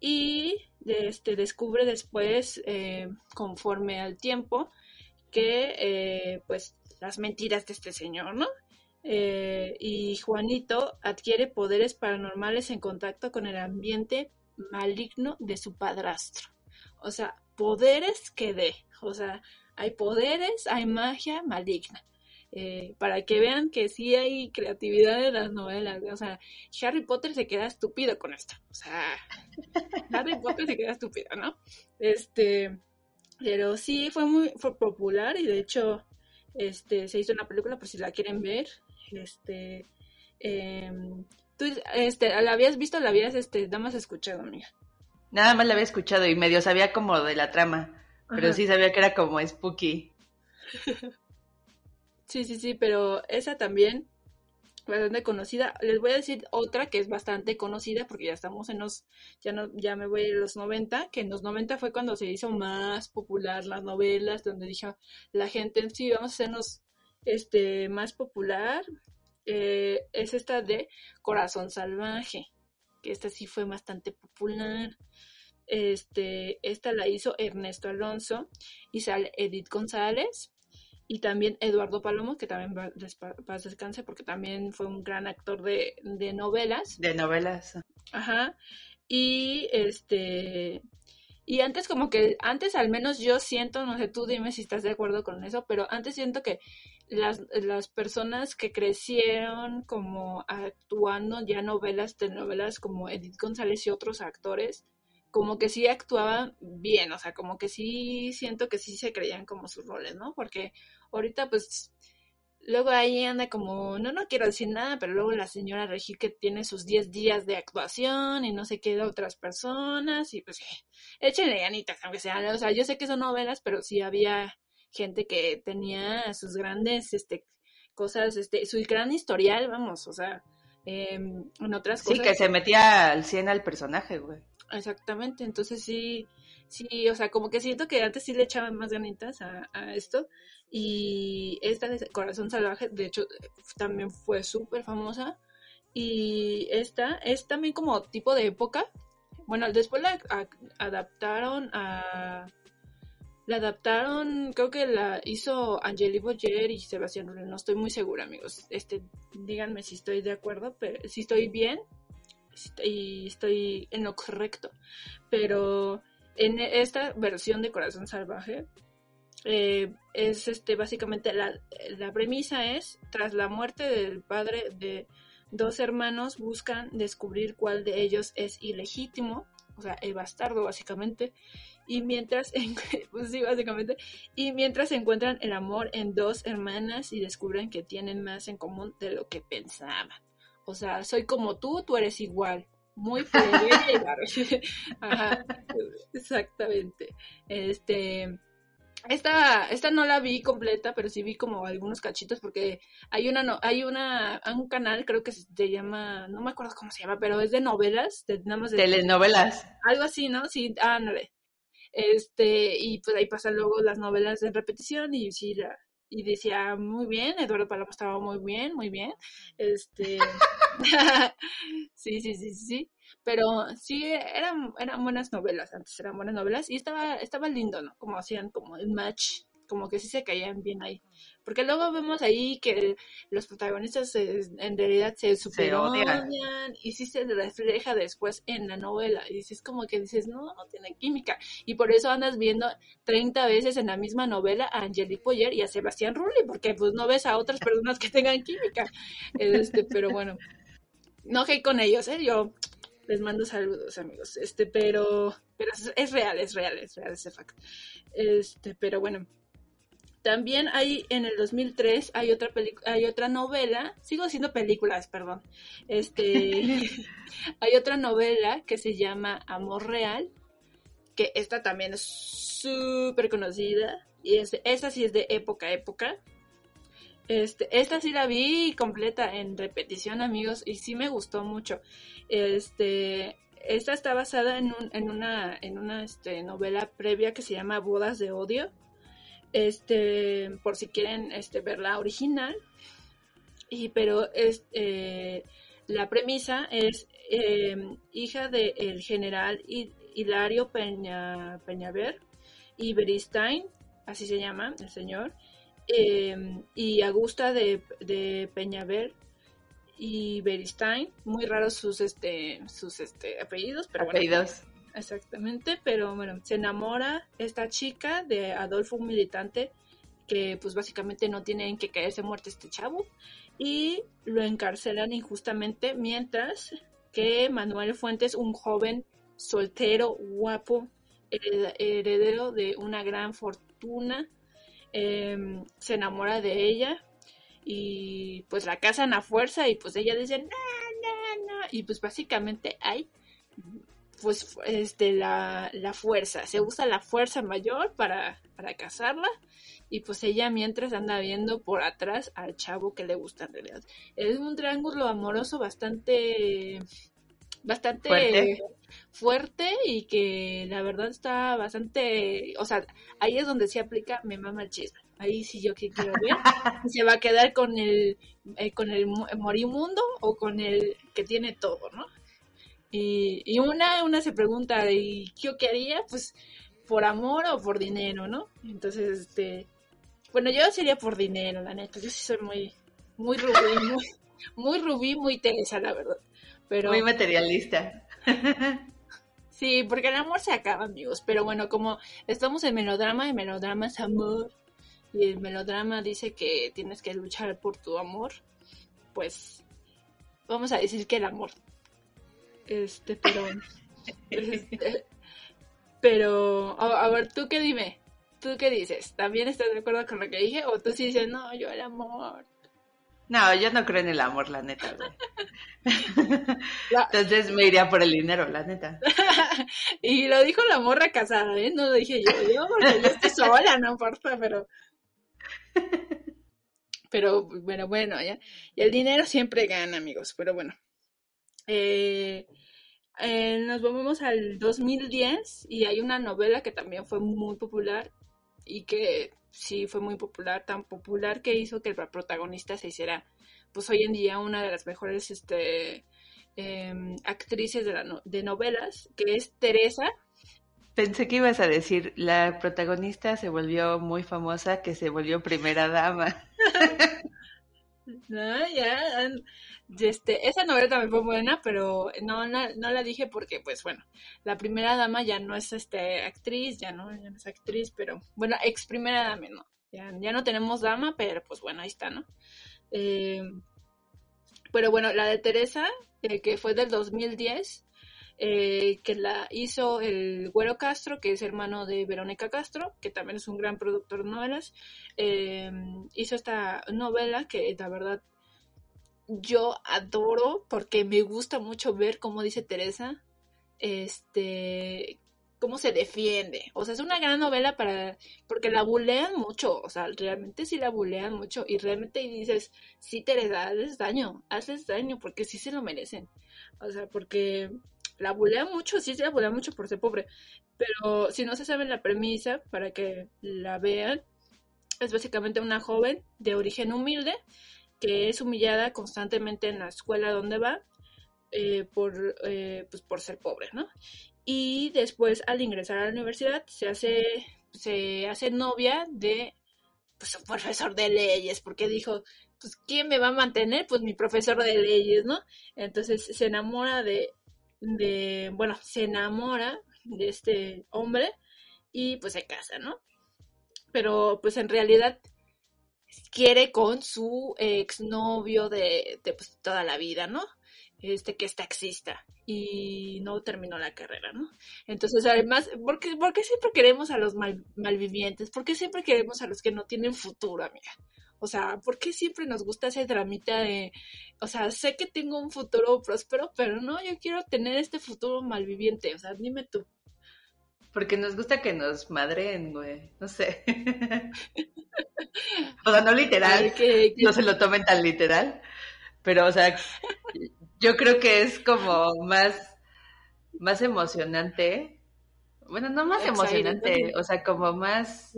Speaker 1: y este, descubre después, eh, conforme al tiempo, que eh, pues las mentiras de este señor, ¿no? Eh, y Juanito adquiere poderes paranormales en contacto con el ambiente maligno de su padrastro. O sea, poderes que dé. O sea, hay poderes, hay magia maligna. Eh, para que vean que sí hay creatividad en las novelas. O sea, Harry Potter se queda estúpido con esto. O sea, Harry Potter se queda estúpido, ¿no? Este, pero sí fue muy fue popular y de hecho, este, se hizo una película por si la quieren ver. Este, em, tú, este, ¿la habías visto? ¿La habías, este, nada más escuchado, amiga?
Speaker 2: Nada más la había escuchado y medio sabía como de la trama, pero sí sabía que era como spooky.
Speaker 1: Sí, sí, sí, pero esa también bastante conocida. Les voy a decir otra que es bastante conocida porque ya estamos en los, ya no, ya me voy a los 90, que en los 90 fue cuando se hizo más popular las novelas, donde dijo la gente, sí, vamos a hacernos este más popular. Eh, es esta de Corazón Salvaje, que esta sí fue bastante popular. Este, esta la hizo Ernesto Alonso y sale Edith González, y también Eduardo Palomo, que también va, a descanse porque también fue un gran actor de, novelas.
Speaker 2: De novelas.
Speaker 1: Ajá. Y este Y antes como que, antes al menos yo siento, no sé, tú dime si estás de acuerdo con eso, pero antes siento que las, las personas que crecieron como actuando ya novelas, telenovelas como Edith González y otros actores, como que sí actuaban bien, o sea, como que sí siento que sí se creían como sus roles, ¿no? Porque ahorita pues luego ahí anda como, no, no quiero decir nada, pero luego la señora Regil que tiene sus 10 días de actuación y no sé qué de otras personas y pues échenle ganitas, aunque sea, o sea, yo sé que son novelas, pero sí había gente que tenía sus grandes, este, cosas, este, su gran historial, vamos, o sea, em, en otras cosas.
Speaker 2: Sí, que se metía al 100 al personaje, güey.
Speaker 1: Exactamente, entonces sí, sí, o sea, como que siento que antes sí le echaban más ganitas a, a esto y esta de Corazón Salvaje, de hecho, también fue súper famosa y esta es también como tipo de época. Bueno, después la adaptaron a... La adaptaron, creo que la hizo Angeli Boyer y Sebastián Rulli, no estoy muy segura, amigos. Este, díganme si estoy de acuerdo, pero si estoy bien y estoy en lo correcto. Pero en esta versión de Corazón Salvaje, eh, es este básicamente la, la, premisa es tras la muerte del padre de dos hermanos buscan descubrir cuál de ellos es ilegítimo o sea el bastardo básicamente. Y mientras pues sí básicamente y mientras encuentran el amor en dos hermanas y descubren que tienen más en común de lo que pensaban. O sea soy como tú tú eres igual. Muy Ajá, exactamente. Este, esta, esta no la vi completa, pero sí vi como algunos cachitos porque hay una no, hay una un canal creo que se llama, no me acuerdo cómo se llama, pero es de novelas, de nada más de
Speaker 2: telenovelas.
Speaker 1: Algo así, ¿no? Sí, ah, no Este, y pues ahí pasan luego las novelas en repetición y sí la y decía muy bien, Eduardo Paloma estaba muy bien, muy bien. Este sí, sí, sí, sí. Pero sí, eran, eran buenas novelas, antes eran buenas novelas y estaba, estaba lindo, ¿no? Como hacían como el match, como que sí se caían bien ahí. Porque luego vemos ahí que los protagonistas en realidad se superan y sí se refleja después en la novela. Y dices como que dices, no, no tiene química. Y por eso andas viendo 30 veces en la misma novela a Angelique Boyer y a Sebastián Rulli, porque pues no ves a otras personas que tengan química. Este, pero bueno, no hay con ellos, ¿eh? Yo les mando saludos, amigos. Este, pero, pero es, real, es real, es real ese facto. Este, pero bueno. También hay en el 2003 hay otra hay otra novela, sigo haciendo películas, perdón. Este hay otra novela que se llama Amor Real, que esta también es súper conocida y es, esa sí es de época época. Este, esta sí la vi completa en repetición, amigos, y sí me gustó mucho. Este, esta está basada en, un, en una, en una este, novela previa que se llama Bodas de Odio. Este, por si quieren este, ver la original. Y, pero es, eh, la premisa es em, hija del general Hilario Peña, Peñaver y Beristain, así se llama el señor, Em, y Augusta de, de Peñaver y Beristain, muy raros sus este sus este apellidos, pero
Speaker 2: apellidos.
Speaker 1: Exactamente, pero bueno, se enamora esta chica de Adolfo un militante que pues básicamente no tienen que caerse muerto este chavo y lo encarcelan injustamente mientras que Manuel Fuentes, un joven soltero, guapo, heredero de una gran fortuna, Em, se enamora de ella y pues la casan a fuerza y pues ella dice no, no, no y pues básicamente hay pues este la, la fuerza, se usa la fuerza mayor para, para casarla y pues ella mientras anda viendo por atrás al chavo que le gusta en realidad. Es un triángulo amoroso bastante bastante fuerte. y que la verdad está bastante, o sea, ahí es donde se aplica me mama el chisme. Ahí sí yo quiero ver. se va a quedar con el eh, con el morimundo o con el que tiene todo, ¿no? Y, y una, una se pregunta, ¿y yo qué haría? Pues por amor o por dinero, ¿no? Entonces, este, bueno, yo sería por dinero, la neta. Yo sí soy muy, muy rubí, muy, muy rubí, muy teresa, la verdad.
Speaker 2: Muy materialista.
Speaker 1: Sí, porque el amor se acaba, amigos. Pero bueno, como estamos en melodrama, y melodrama es amor, y el melodrama dice que tienes que luchar por tu amor, pues vamos a decir que el amor. Este, pero. este, pero, a, a ver, tú qué dime. ¿Tú qué dices? ¿También estás de acuerdo con lo que dije? ¿O tú sí dices, no, yo el amor?
Speaker 2: No, yo no creo en el amor, la neta, güey. Entonces me iría por el dinero, la neta.
Speaker 1: y lo dijo la morra casada, ¿eh? No lo dije yo, yo porque yo estoy sola, no importa, pero... Pero, bueno, bueno, ya. Y el dinero siempre gana, amigos, pero bueno. Eh, eh, nos volvemos al 2010 y hay una novela que también fue muy popular y que sí fue muy popular, tan popular que hizo que el protagonista se hiciera, pues hoy en día una de las mejores este, em, actrices de, la de novelas, que es Teresa.
Speaker 2: Pensé que ibas a decir, la protagonista se volvió muy famosa, que se volvió primera dama.
Speaker 1: no, ya, este, esa novela también fue buena, pero no, no, no, la dije porque, pues bueno, la primera dama ya no es este actriz, ya no, ya no es actriz, pero bueno, ex primera dama, ¿no? Ya, ya no tenemos dama, pero pues bueno, ahí está, ¿no? Eh, pero bueno, la de Teresa, eh, que fue del 2010, eh, que la hizo el Güero Castro, que es hermano de Verónica Castro, que también es un gran productor de novelas, eh, hizo esta novela que la verdad yo adoro porque me gusta mucho ver cómo dice Teresa, este, cómo se defiende. O sea, es una gran novela para, porque la bulean mucho, o sea, realmente sí la bulean mucho y realmente dices, sí Teresa, hazles daño, hazles daño porque sí se lo merecen. O sea, porque la bulean mucho, sí la bulean mucho por ser pobre, pero si no se sabe la premisa para que la vean, es básicamente una joven de origen humilde que es humillada constantemente en la escuela donde va eh, por, eh, pues por ser pobre, ¿no? Y después al ingresar a la universidad se hace, se hace novia de pues, un profesor de leyes, porque dijo, pues ¿quién me va a mantener? Pues mi profesor de leyes, ¿no? Entonces se enamora de, de bueno, se enamora de este hombre y pues se casa, ¿no? Pero pues en realidad quiere con su exnovio de, de pues, toda la vida, ¿no? Este que es taxista y no terminó la carrera, ¿no? Entonces, además, ¿por qué, siempre queremos a los mal, malvivientes? ¿Por qué siempre queremos a los que no tienen futuro, amiga? O sea, ¿por qué siempre nos gusta ese dramita de, o sea, sé que tengo un futuro próspero, pero no, yo quiero tener este futuro malviviente, o sea, dime tú.
Speaker 2: Porque nos gusta que nos madren, güey. No sé. o sea, no literal. Que, No se lo tomen tan literal. Pero, o sea, yo creo que es como más, más emocionante. Bueno, no más emocionante, o sea, como más,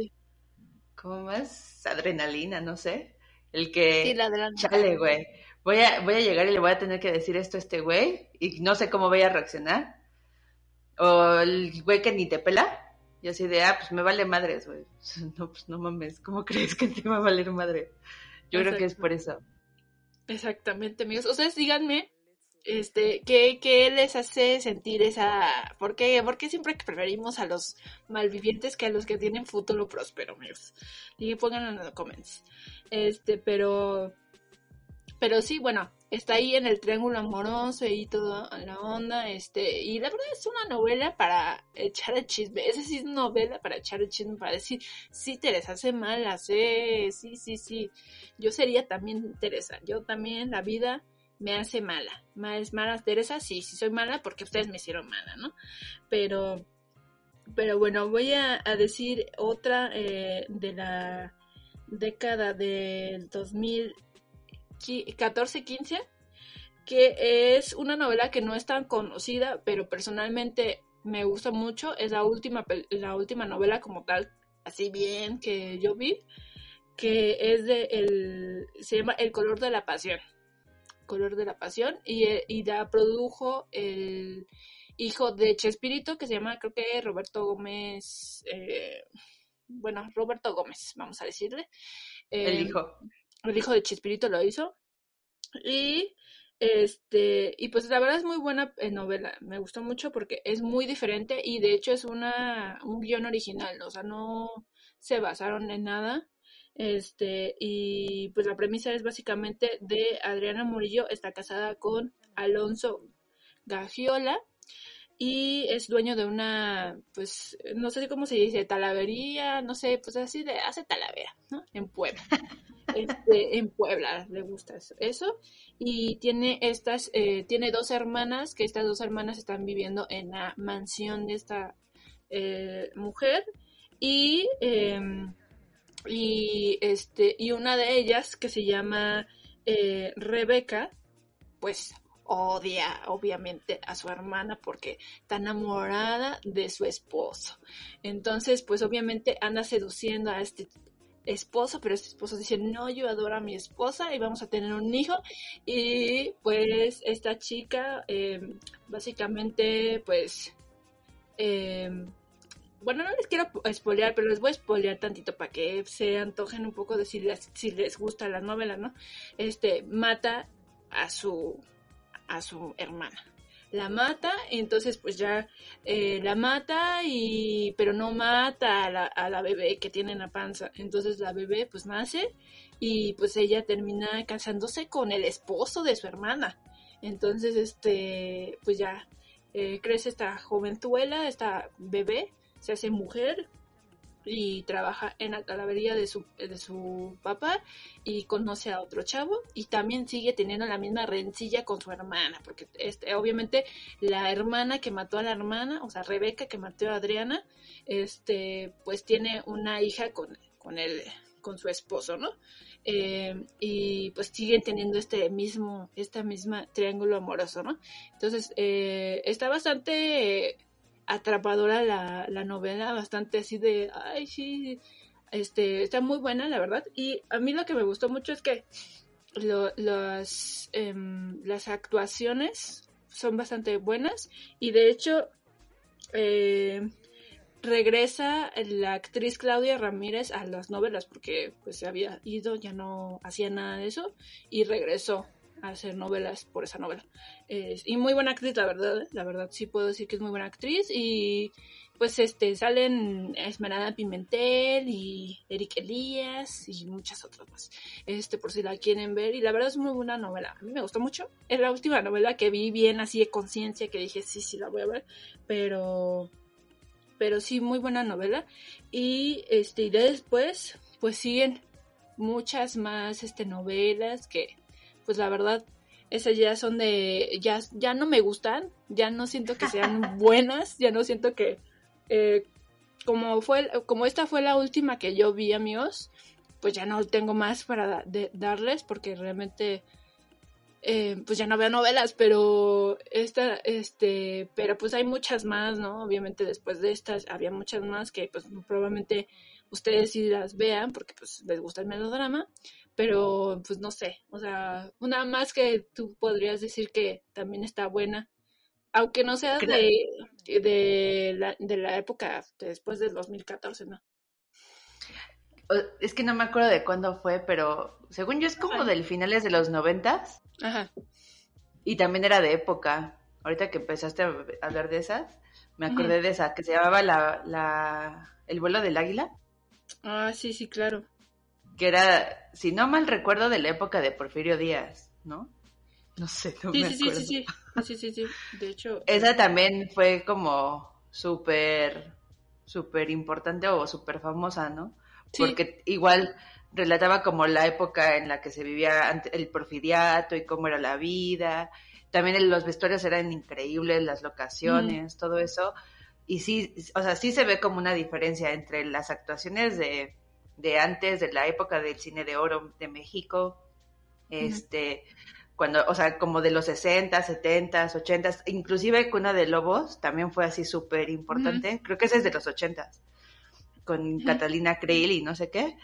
Speaker 2: como más adrenalina, no sé. El que, sí, la chale, güey. Voy a, voy a llegar y le voy a tener que decir esto a este güey y no sé cómo voy a reaccionar o el güey que ni te pela. Y así de, ah, pues me vale madres, güey. No, pues no mames, ¿cómo crees que te va a valer madre? Yo creo que es por eso.
Speaker 1: Exactamente, amigos. O sea, díganme, este, ¿qué, ¿qué, les hace sentir esa... ¿Por qué, ¿Por qué siempre preferimos a los malvivientes que a los que tienen futuro próspero, amigos? Y pónganlo en los comments. Este, pero... Pero sí, bueno, está ahí en el triángulo amoroso y toda la onda, este, y la verdad es una novela para echar el chisme, esa sí es novela para echar el chisme, para decir, sí, Teresa, hace mal, sí, sí, sí, sí, yo sería también Teresa, yo también la vida me hace mala, ¿es mala Teresa? Sí, sí soy mala porque ustedes me hicieron mala, ¿no? Pero, pero bueno, voy a, decir otra eh, de la década del 2000 14-15, que es una novela que no es tan conocida, pero personalmente me gusta mucho. Es la última, la última novela como tal, así bien que yo vi, que es de el, se llama El color de la pasión. Color de la pasión, y, y la produjo el hijo de Chespirito, que se llama, creo que Roberto Gómez, eh, bueno, Roberto Gómez, vamos a decirle.
Speaker 2: el hijo
Speaker 1: el hijo de Chespirito lo hizo. Y Este, y pues la verdad es muy buena eh, novela, me gustó mucho porque es muy diferente y de hecho es una, un guion original, o sea, no se basaron en nada. Este, y pues la premisa es básicamente de Adriana Murillo, está casada con Alonso Gagiola y es dueño de una, pues, no sé cómo se dice, talavería, no sé, pues así de, hace talavera, ¿no? En Puebla. Este, en Puebla le gusta eso. Y tiene estas, eh, tiene dos hermanas, que estas dos hermanas están viviendo en la mansión de esta eh, mujer. Y, em, y, este, y una de ellas, que se llama eh, Rebeca, pues odia obviamente a su hermana porque está enamorada de su esposo. Entonces, pues obviamente anda seduciendo a este esposo, pero este esposo dice, no, yo adoro a mi esposa y vamos a tener un hijo. Y pues esta chica, em, básicamente, pues, em, bueno, no les quiero spoilear, pero les voy a spoilear tantito para que se antojen un poco de si les, si les gusta la novela, ¿no? Este, mata a su, a su hermana la mata, entonces pues ya eh, la mata y pero no mata a la, a la bebé que tiene en la panza. Entonces la bebé pues nace y pues ella termina casándose con el esposo de su hermana. Entonces este pues ya eh, crece esta jovenzuela, esta bebé, se hace mujer, y trabaja en la talavería de su, de su papá y conoce a otro chavo y también sigue teniendo la misma rencilla con su hermana, porque este, obviamente la hermana que mató a la hermana, o sea, Rebeca que mató a Adriana, este, pues tiene una hija con, con él, con su esposo, ¿no? Eh, y pues siguen teniendo este mismo, esta misma triángulo amoroso, ¿no? Entonces, eh, está bastante atrapadora la, la novela, bastante así de, ay, sí, este, está muy buena, la verdad. Y a mí lo que me gustó mucho es que las, em, las actuaciones son bastante buenas y de hecho eh, regresa la actriz Claudia Ramírez a las novelas porque pues se había ido, ya no hacía nada de eso y regresó hacer novelas por esa novela. y muy buena actriz, la verdad, la verdad sí puedo decir que es muy buena actriz y pues este salen Esmeralda Pimentel y Eric Elías y muchas otras más. Este por si la quieren ver y la verdad es muy buena novela. A mí me gustó mucho. Es la última novela que vi bien así de conciencia que dije, sí, sí la voy a ver, pero pero sí muy buena novela y este y después pues siguen muchas más este novelas que pues la verdad, esas ya son de, ya, ya no me gustan, ya no siento que sean buenas, ya no siento que, eh, como fue, como esta fue la última que yo vi, amigos, pues ya no tengo más para darles porque realmente, eh, pues ya no veo novelas, pero esta, este, pero pues hay muchas más, ¿no? Obviamente después de estas había muchas más que pues probablemente ustedes sí las vean porque pues les gusta el melodrama pero pues no sé, o sea, una más que tú podrías decir que también está buena, aunque no sea de, de, la, de la época después del 2014, ¿no?
Speaker 2: Es que no me acuerdo de cuándo fue, pero según yo es como del finales de los noventas. Ajá. Y también era de época. Ahorita que empezaste a hablar de esas, me acordé de esa, que se llamaba la, la, El vuelo del águila.
Speaker 1: Ah, sí, sí, claro
Speaker 2: que era, si no mal recuerdo, de la época de Porfirio Díaz, ¿no? No sé, no
Speaker 1: sí,
Speaker 2: me
Speaker 1: sí, Sí, sí, sí, sí, sí, de hecho.
Speaker 2: Esa también fue como súper, súper importante o súper famosa, ¿no? Porque igual relataba como la época en la que se vivía el porfiriato y cómo era la vida. También los vestuarios eran increíbles, las locaciones, todo eso. Y sí, o sea, sí se ve como una diferencia entre las actuaciones de de antes, de la época del cine de oro de México, este, cuando, o sea, como de los 60, 70, 80, inclusive Cuna de Lobos también fue así súper importante, creo que ese es de los 80, con Catalina Creel y no sé qué.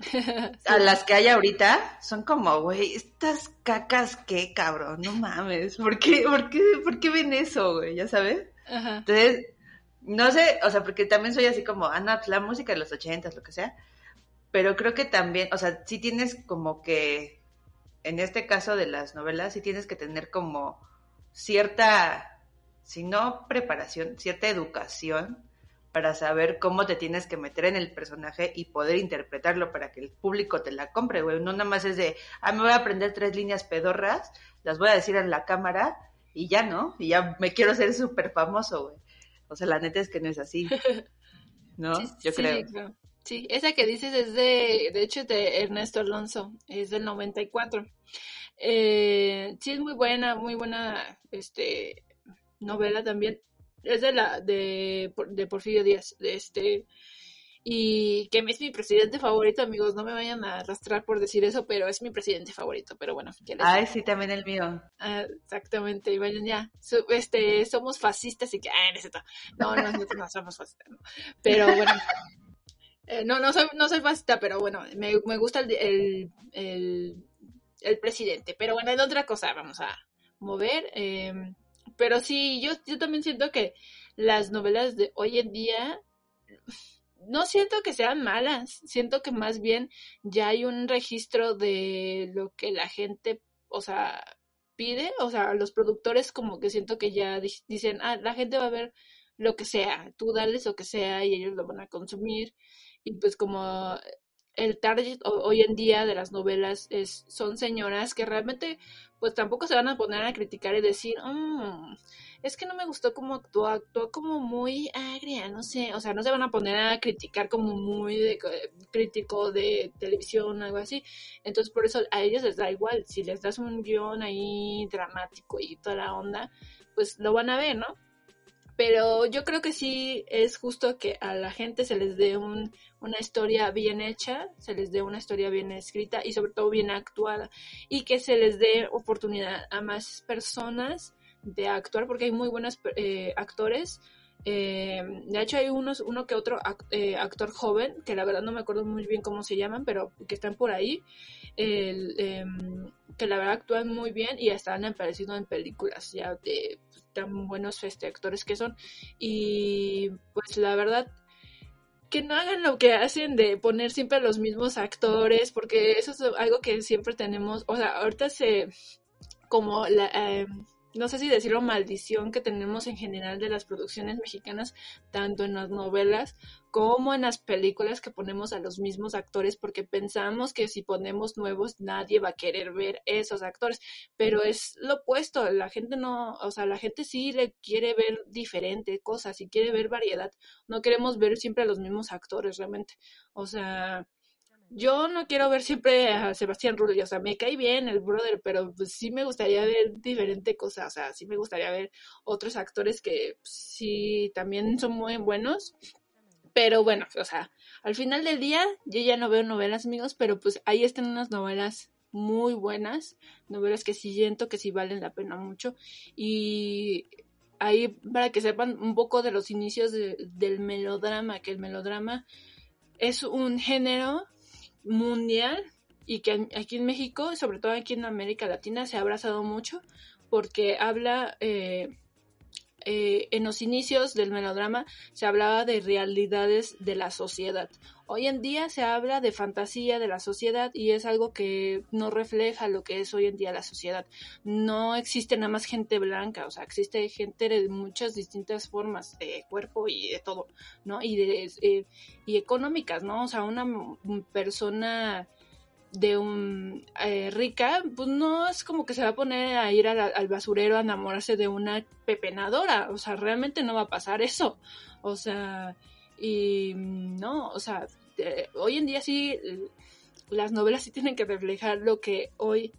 Speaker 2: A las que hay ahorita son como, güey, estas cacas, qué cabrón, no mames, ¿por qué, por qué, por qué ven eso, güey? ¿Ya sabes? Entonces, no sé, o sea, porque también soy así como, ah, la música de los ochentas, lo que sea, pero creo que también, o sea, sí tienes como que en este caso de las novelas, sí tienes que tener como cierta, si no preparación, cierta educación para saber cómo te tienes que meter en el personaje y poder interpretarlo para que el público te la compre, güey. No nada más es de, ah, me voy a aprender tres líneas pedorras, las voy a decir en la cámara y ya, ¿no? Y ya me quiero ser súper famoso, güey. O sea, la neta es que no es así. ¿No? Yo creo.
Speaker 1: Sí, esa que dices es de, de hecho, de Ernesto Alonso, es del 94. Eh, sí, es muy buena, muy buena este, novela también. Es de la de, de Porfirio Díaz, de este, y que es mi presidente favorito, amigos, no me vayan a arrastrar por decir eso, pero es mi presidente favorito, pero bueno.
Speaker 2: Ay, sí, también el mío.
Speaker 1: Ah, exactamente, y vayan ya, este, somos fascistas y que, ay, no, no, no, no somos fascistas, pero bueno. Eh, no, no soy, no soy fascista, pero bueno, me, me gusta el, el, el, presidente. Pero bueno, es otra cosa, vamos a mover. Em, pero sí, yo, yo también siento que las novelas de hoy en día no siento que sean malas, siento que más bien ya hay un registro de lo que la gente, o sea, pide, o sea, los productores como que siento que ya dicen, ah, la gente va a ver lo que sea, tú dales lo que sea y ellos lo van a consumir y pues como el target hoy en día de las novelas es, son señoras que realmente pues tampoco se van a poner a criticar y decir, mm, es que no me gustó cómo actuó, actuó como muy agria, no sé, o sea, no se van a poner a criticar como muy de, crítico de televisión algo así. Entonces, por eso a ellos les da igual, si les das un guion ahí dramático y toda la onda, pues lo van a ver, ¿no? Pero yo creo que sí es justo que a la gente se les dé un, una historia bien hecha, se les dé una historia bien escrita y sobre todo bien actuada y que se les dé oportunidad a más personas de actuar porque hay muy buenos eh, actores. Eh, de hecho hay unos, uno que otro eh, actor joven, que la verdad no me acuerdo muy bien cómo se llaman, pero que están por ahí, em, que la verdad actúan muy bien y están apareciendo en películas ya de pues, tan buenos este, actores que son. Y pues la verdad que no hagan lo que hacen de poner siempre los mismos actores, porque eso es algo que siempre tenemos, o sea, ahorita se como la, em, no sé si decirlo, maldición que tenemos en general de las producciones mexicanas, tanto en las novelas como en las películas que ponemos a los mismos actores, porque pensamos que si ponemos nuevos nadie va a querer ver esos actores, pero es lo opuesto, la gente no, o sea, la gente sí le quiere ver diferente cosas y quiere ver variedad, no queremos ver siempre a los mismos actores realmente, o sea, yo no quiero ver siempre a Sebastián Rulli, o sea, me cae bien el brother, pero pues, sí me gustaría ver diferente cosas, o sea, sí me gustaría ver otros actores que sí también son muy buenos, pero bueno, o sea, al final del día yo ya no veo novelas, amigos, pero pues ahí están unas novelas muy buenas, novelas que sí siento que sí valen la pena mucho y ahí para que sepan un poco de los inicios del melodrama, que el melodrama es un género mundial y que aquí en México, sobre todo aquí en América Latina, se ha abrazado mucho porque habla, eh, eh, en los inicios del melodrama se hablaba de realidades de la sociedad. Hoy en día se habla de fantasía de la sociedad y es algo que no refleja lo que es hoy en día la sociedad. No existe nada más gente blanca, o sea, existe gente de muchas distintas formas, de cuerpo y de todo, ¿no? Y, de, eh, y económicas, ¿no? O sea, una persona de un eh, rica, pues no es como que se va a poner a ir al, basurero a enamorarse de una pepenadora, o sea, realmente no va a pasar eso, o sea, y no, o sea, eh, hoy en día sí, las novelas sí tienen que reflejar lo que hoy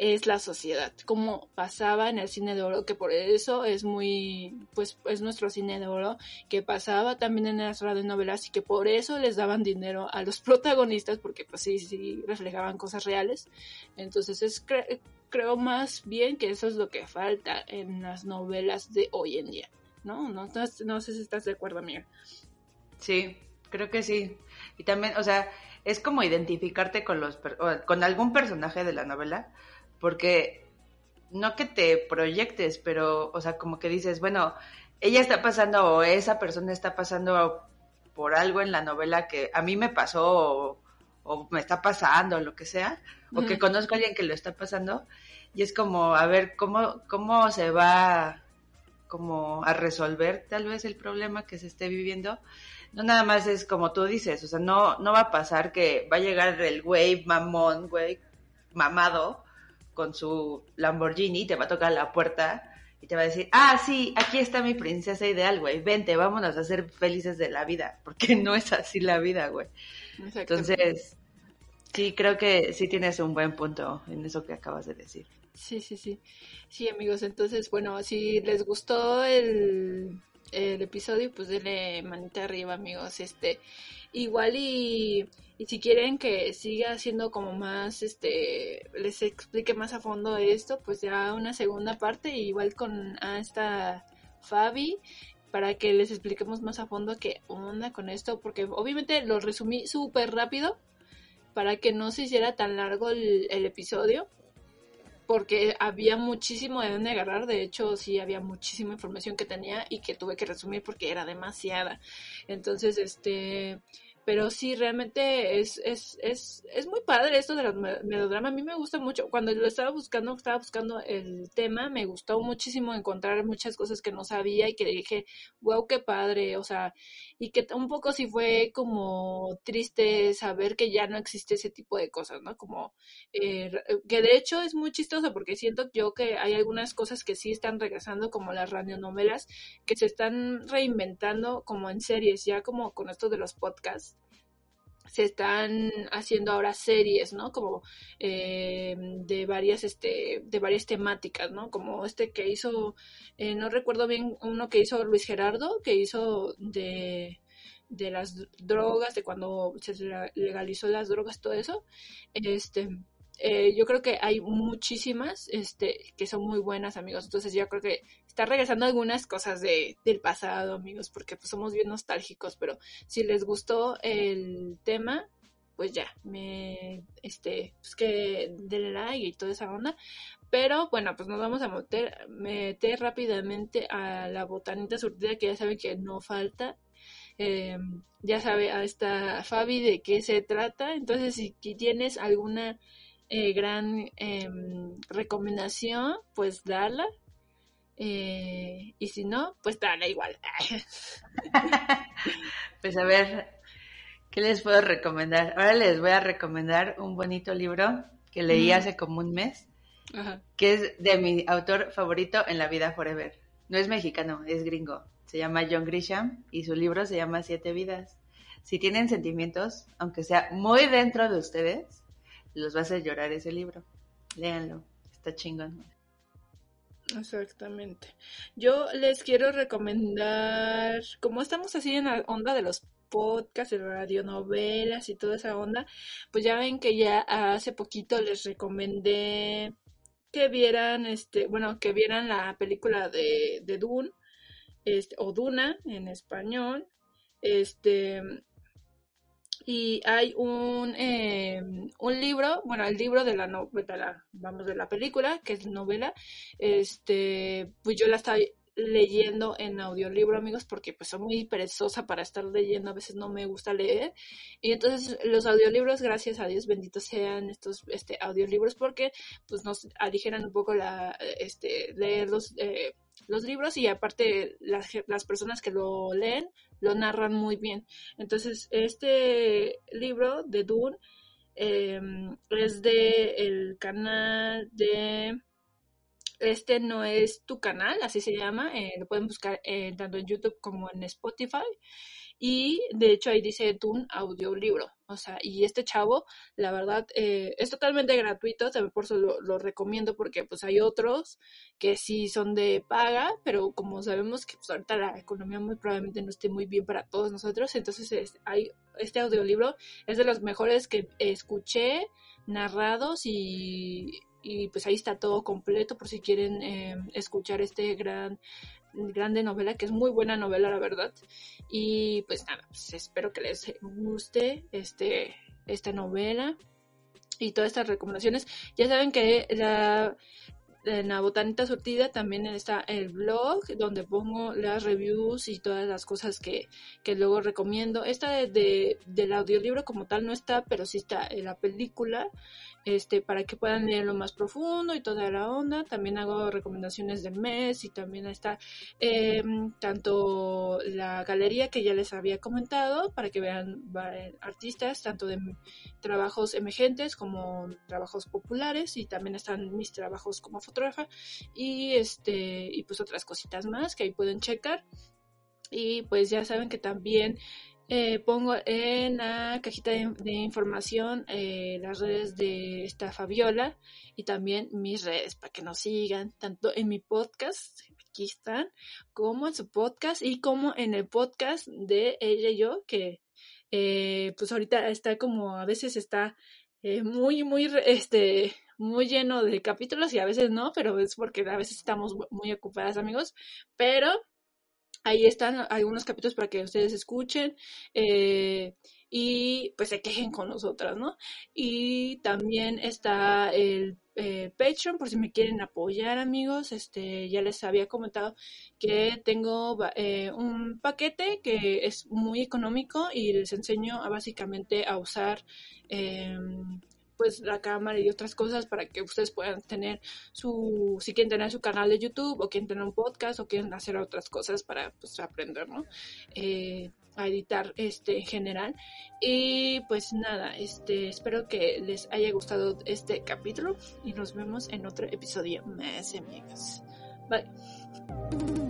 Speaker 1: es la sociedad, como pasaba en el cine de oro, que por eso es muy, pues es nuestro cine de oro, que pasaba también en las radionovelas y que por eso les daban dinero a los protagonistas, porque pues sí, sí reflejaban cosas reales. Entonces es creo más bien que eso es lo que falta en las novelas de hoy en día, ¿no? No, no, sé si estás de acuerdo, amiga.
Speaker 2: Sí, creo que sí. Y también, o sea, es como identificarte con los con algún personaje de la novela, porque no que te proyectes, pero, o sea, como que dices, bueno, ella está pasando o esa persona está pasando por algo en la novela que a mí me pasó o, o me está pasando, o lo que sea, o que conozco a alguien que lo está pasando, y es como, a ver, ¿cómo, cómo se va como a resolver tal vez el problema que se esté viviendo? No nada más es como tú dices, o sea, no, no va a pasar que va a llegar el güey mamón, güey, mamado, con su Lamborghini, te va a tocar la puerta y te va a decir, ah, sí, aquí está mi princesa ideal, güey, vente, vámonos a ser felices de la vida, porque no es así la vida, güey. Entonces, sí, creo que sí tienes un buen punto en eso que acabas de decir.
Speaker 1: Sí, sí, sí. Sí, amigos, entonces, bueno, si les gustó el, el episodio, pues denle manita arriba, amigos. Este, igual y, y si quieren que siga siendo como más, este, les explique más a fondo esto, pues ya una segunda parte, igual con a esta Fabi, para que les expliquemos más a fondo qué onda con esto, porque obviamente lo resumí súper rápido para que no se hiciera tan largo el, el episodio porque había muchísimo de dónde agarrar, de hecho sí había muchísima información que tenía y que tuve que resumir porque era demasiada. Entonces, este, pero sí, realmente es, es, es, es muy padre esto de los melodramas. A mí me gusta mucho. Cuando lo estaba buscando, estaba buscando el tema, me gustó muchísimo encontrar muchas cosas que no sabía y que dije, wow, qué padre. O sea, y que un poco sí fue como triste saber que ya no existe ese tipo de cosas, ¿no? Como, eh, que de hecho es muy chistoso porque siento yo que hay algunas cosas que sí están regresando, como las radionovelas, que se están reinventando como en series, ya como con esto de los podcasts se están haciendo ahora series, ¿no? Como eh, de varias, este, de varias temáticas, ¿no? Como este que hizo, eh, no recuerdo bien, uno que hizo Luis Gerardo, que hizo de, de las drogas, de cuando se legalizó las drogas, todo eso. Este, eh, yo creo que hay muchísimas este, que son muy buenas, amigos. Entonces yo creo que está regresando algunas cosas de, del pasado, amigos, porque pues somos bien nostálgicos, pero si les gustó el tema, pues ya, me, este, pues que denle like y toda esa onda. Pero bueno, pues nos vamos a meter, meter rápidamente a la botanita surtida, que ya saben que no falta. Eh, ya sabe a esta Fabi de qué se trata. Entonces, si tienes alguna eh, gran em, recomendación, pues darla. Eh, y si no, pues dale igual.
Speaker 2: pues a ver, ¿qué les puedo recomendar? Ahora les voy a recomendar un bonito libro que leí hace como un mes, que es de mi autor favorito en la vida forever. No es mexicano, es gringo. Se llama John Grisham y su libro se llama Siete vidas. Si tienen sentimientos, aunque sea muy dentro de ustedes, los va a llorar ese libro. Léanlo, está chingón.
Speaker 1: Exactamente. Yo les quiero recomendar, como estamos así en la onda de los podcasts, de radionovelas y toda esa onda, pues ya ven que ya hace poquito les recomendé que vieran, este, bueno, que vieran la película de, de Dune, este, o Duna en español, este, y hay un, eh, un libro, bueno, el libro de la novela, vamos, de la película, que es novela, este, pues yo la estaba leyendo en audiolibro, amigos, porque pues soy muy perezosa para estar leyendo, a veces no me gusta leer. Y entonces los audiolibros, gracias a Dios, benditos sean estos este audiolibros porque pues nos aligeran un poco la este leer los eh, los libros y aparte las, las personas que lo leen lo narran muy bien. Entonces, este libro de Dune em, es de el canal de este no es tu canal, así se llama, eh, lo pueden buscar eh, tanto en YouTube como en Spotify. Y de hecho ahí dice Dune audiolibro. O sea, y este chavo, la verdad, eh, es totalmente gratuito, por eso lo, recomiendo, porque pues hay otros que sí son de paga, pero como sabemos que pues, ahorita la economía muy probablemente no esté muy bien para todos nosotros, entonces hay, este audiolibro es de los mejores que escuché narrados y y pues ahí está todo completo por si quieren eh, escuchar este gran grande novela que es muy buena novela la verdad. Y pues nada pues espero que les guste este esta novela y todas estas recomendaciones. Ya saben que la en la botanita surtida también está el blog donde pongo las reviews y todas las cosas que, que luego recomiendo. Esta de, del audiolibro como tal no está, pero sí está en la película este, para que puedan leerlo más profundo y toda la onda. También hago recomendaciones del mes y también está em, tanto la galería que ya les había comentado para que vean artistas tanto de trabajos emergentes como trabajos populares y también están mis trabajos como fotógrafa y este y pues otras cositas más que ahí pueden checar y pues ya saben que también eh, pongo en la cajita de, información eh, las redes de esta Fabiola y también mis redes para que nos sigan, tanto en mi podcast, aquí están, como en su podcast y como en el podcast de ella y yo, que eh, pues ahorita está como a veces está muy, muy, este, muy lleno de capítulos y a veces no, pero es porque a veces estamos muy ocupadas amigos, pero Ahí están algunos capítulos para que ustedes escuchen eh, y pues se quejen con nosotras, ¿no? Y también está el eh, Patreon por si me quieren apoyar, amigos. Este, ya les había comentado que tengo eh, un paquete que es muy económico y les enseño a, básicamente a usar em, pues la cámara y otras cosas para que ustedes puedan tener su, si quieren tener su canal de YouTube o quieren tener un podcast o quieren hacer otras cosas para pues aprender, ¿no? Eh, a editar este en general. Y pues nada este espero que les haya gustado este capítulo y nos vemos en otro episodio más amigas bye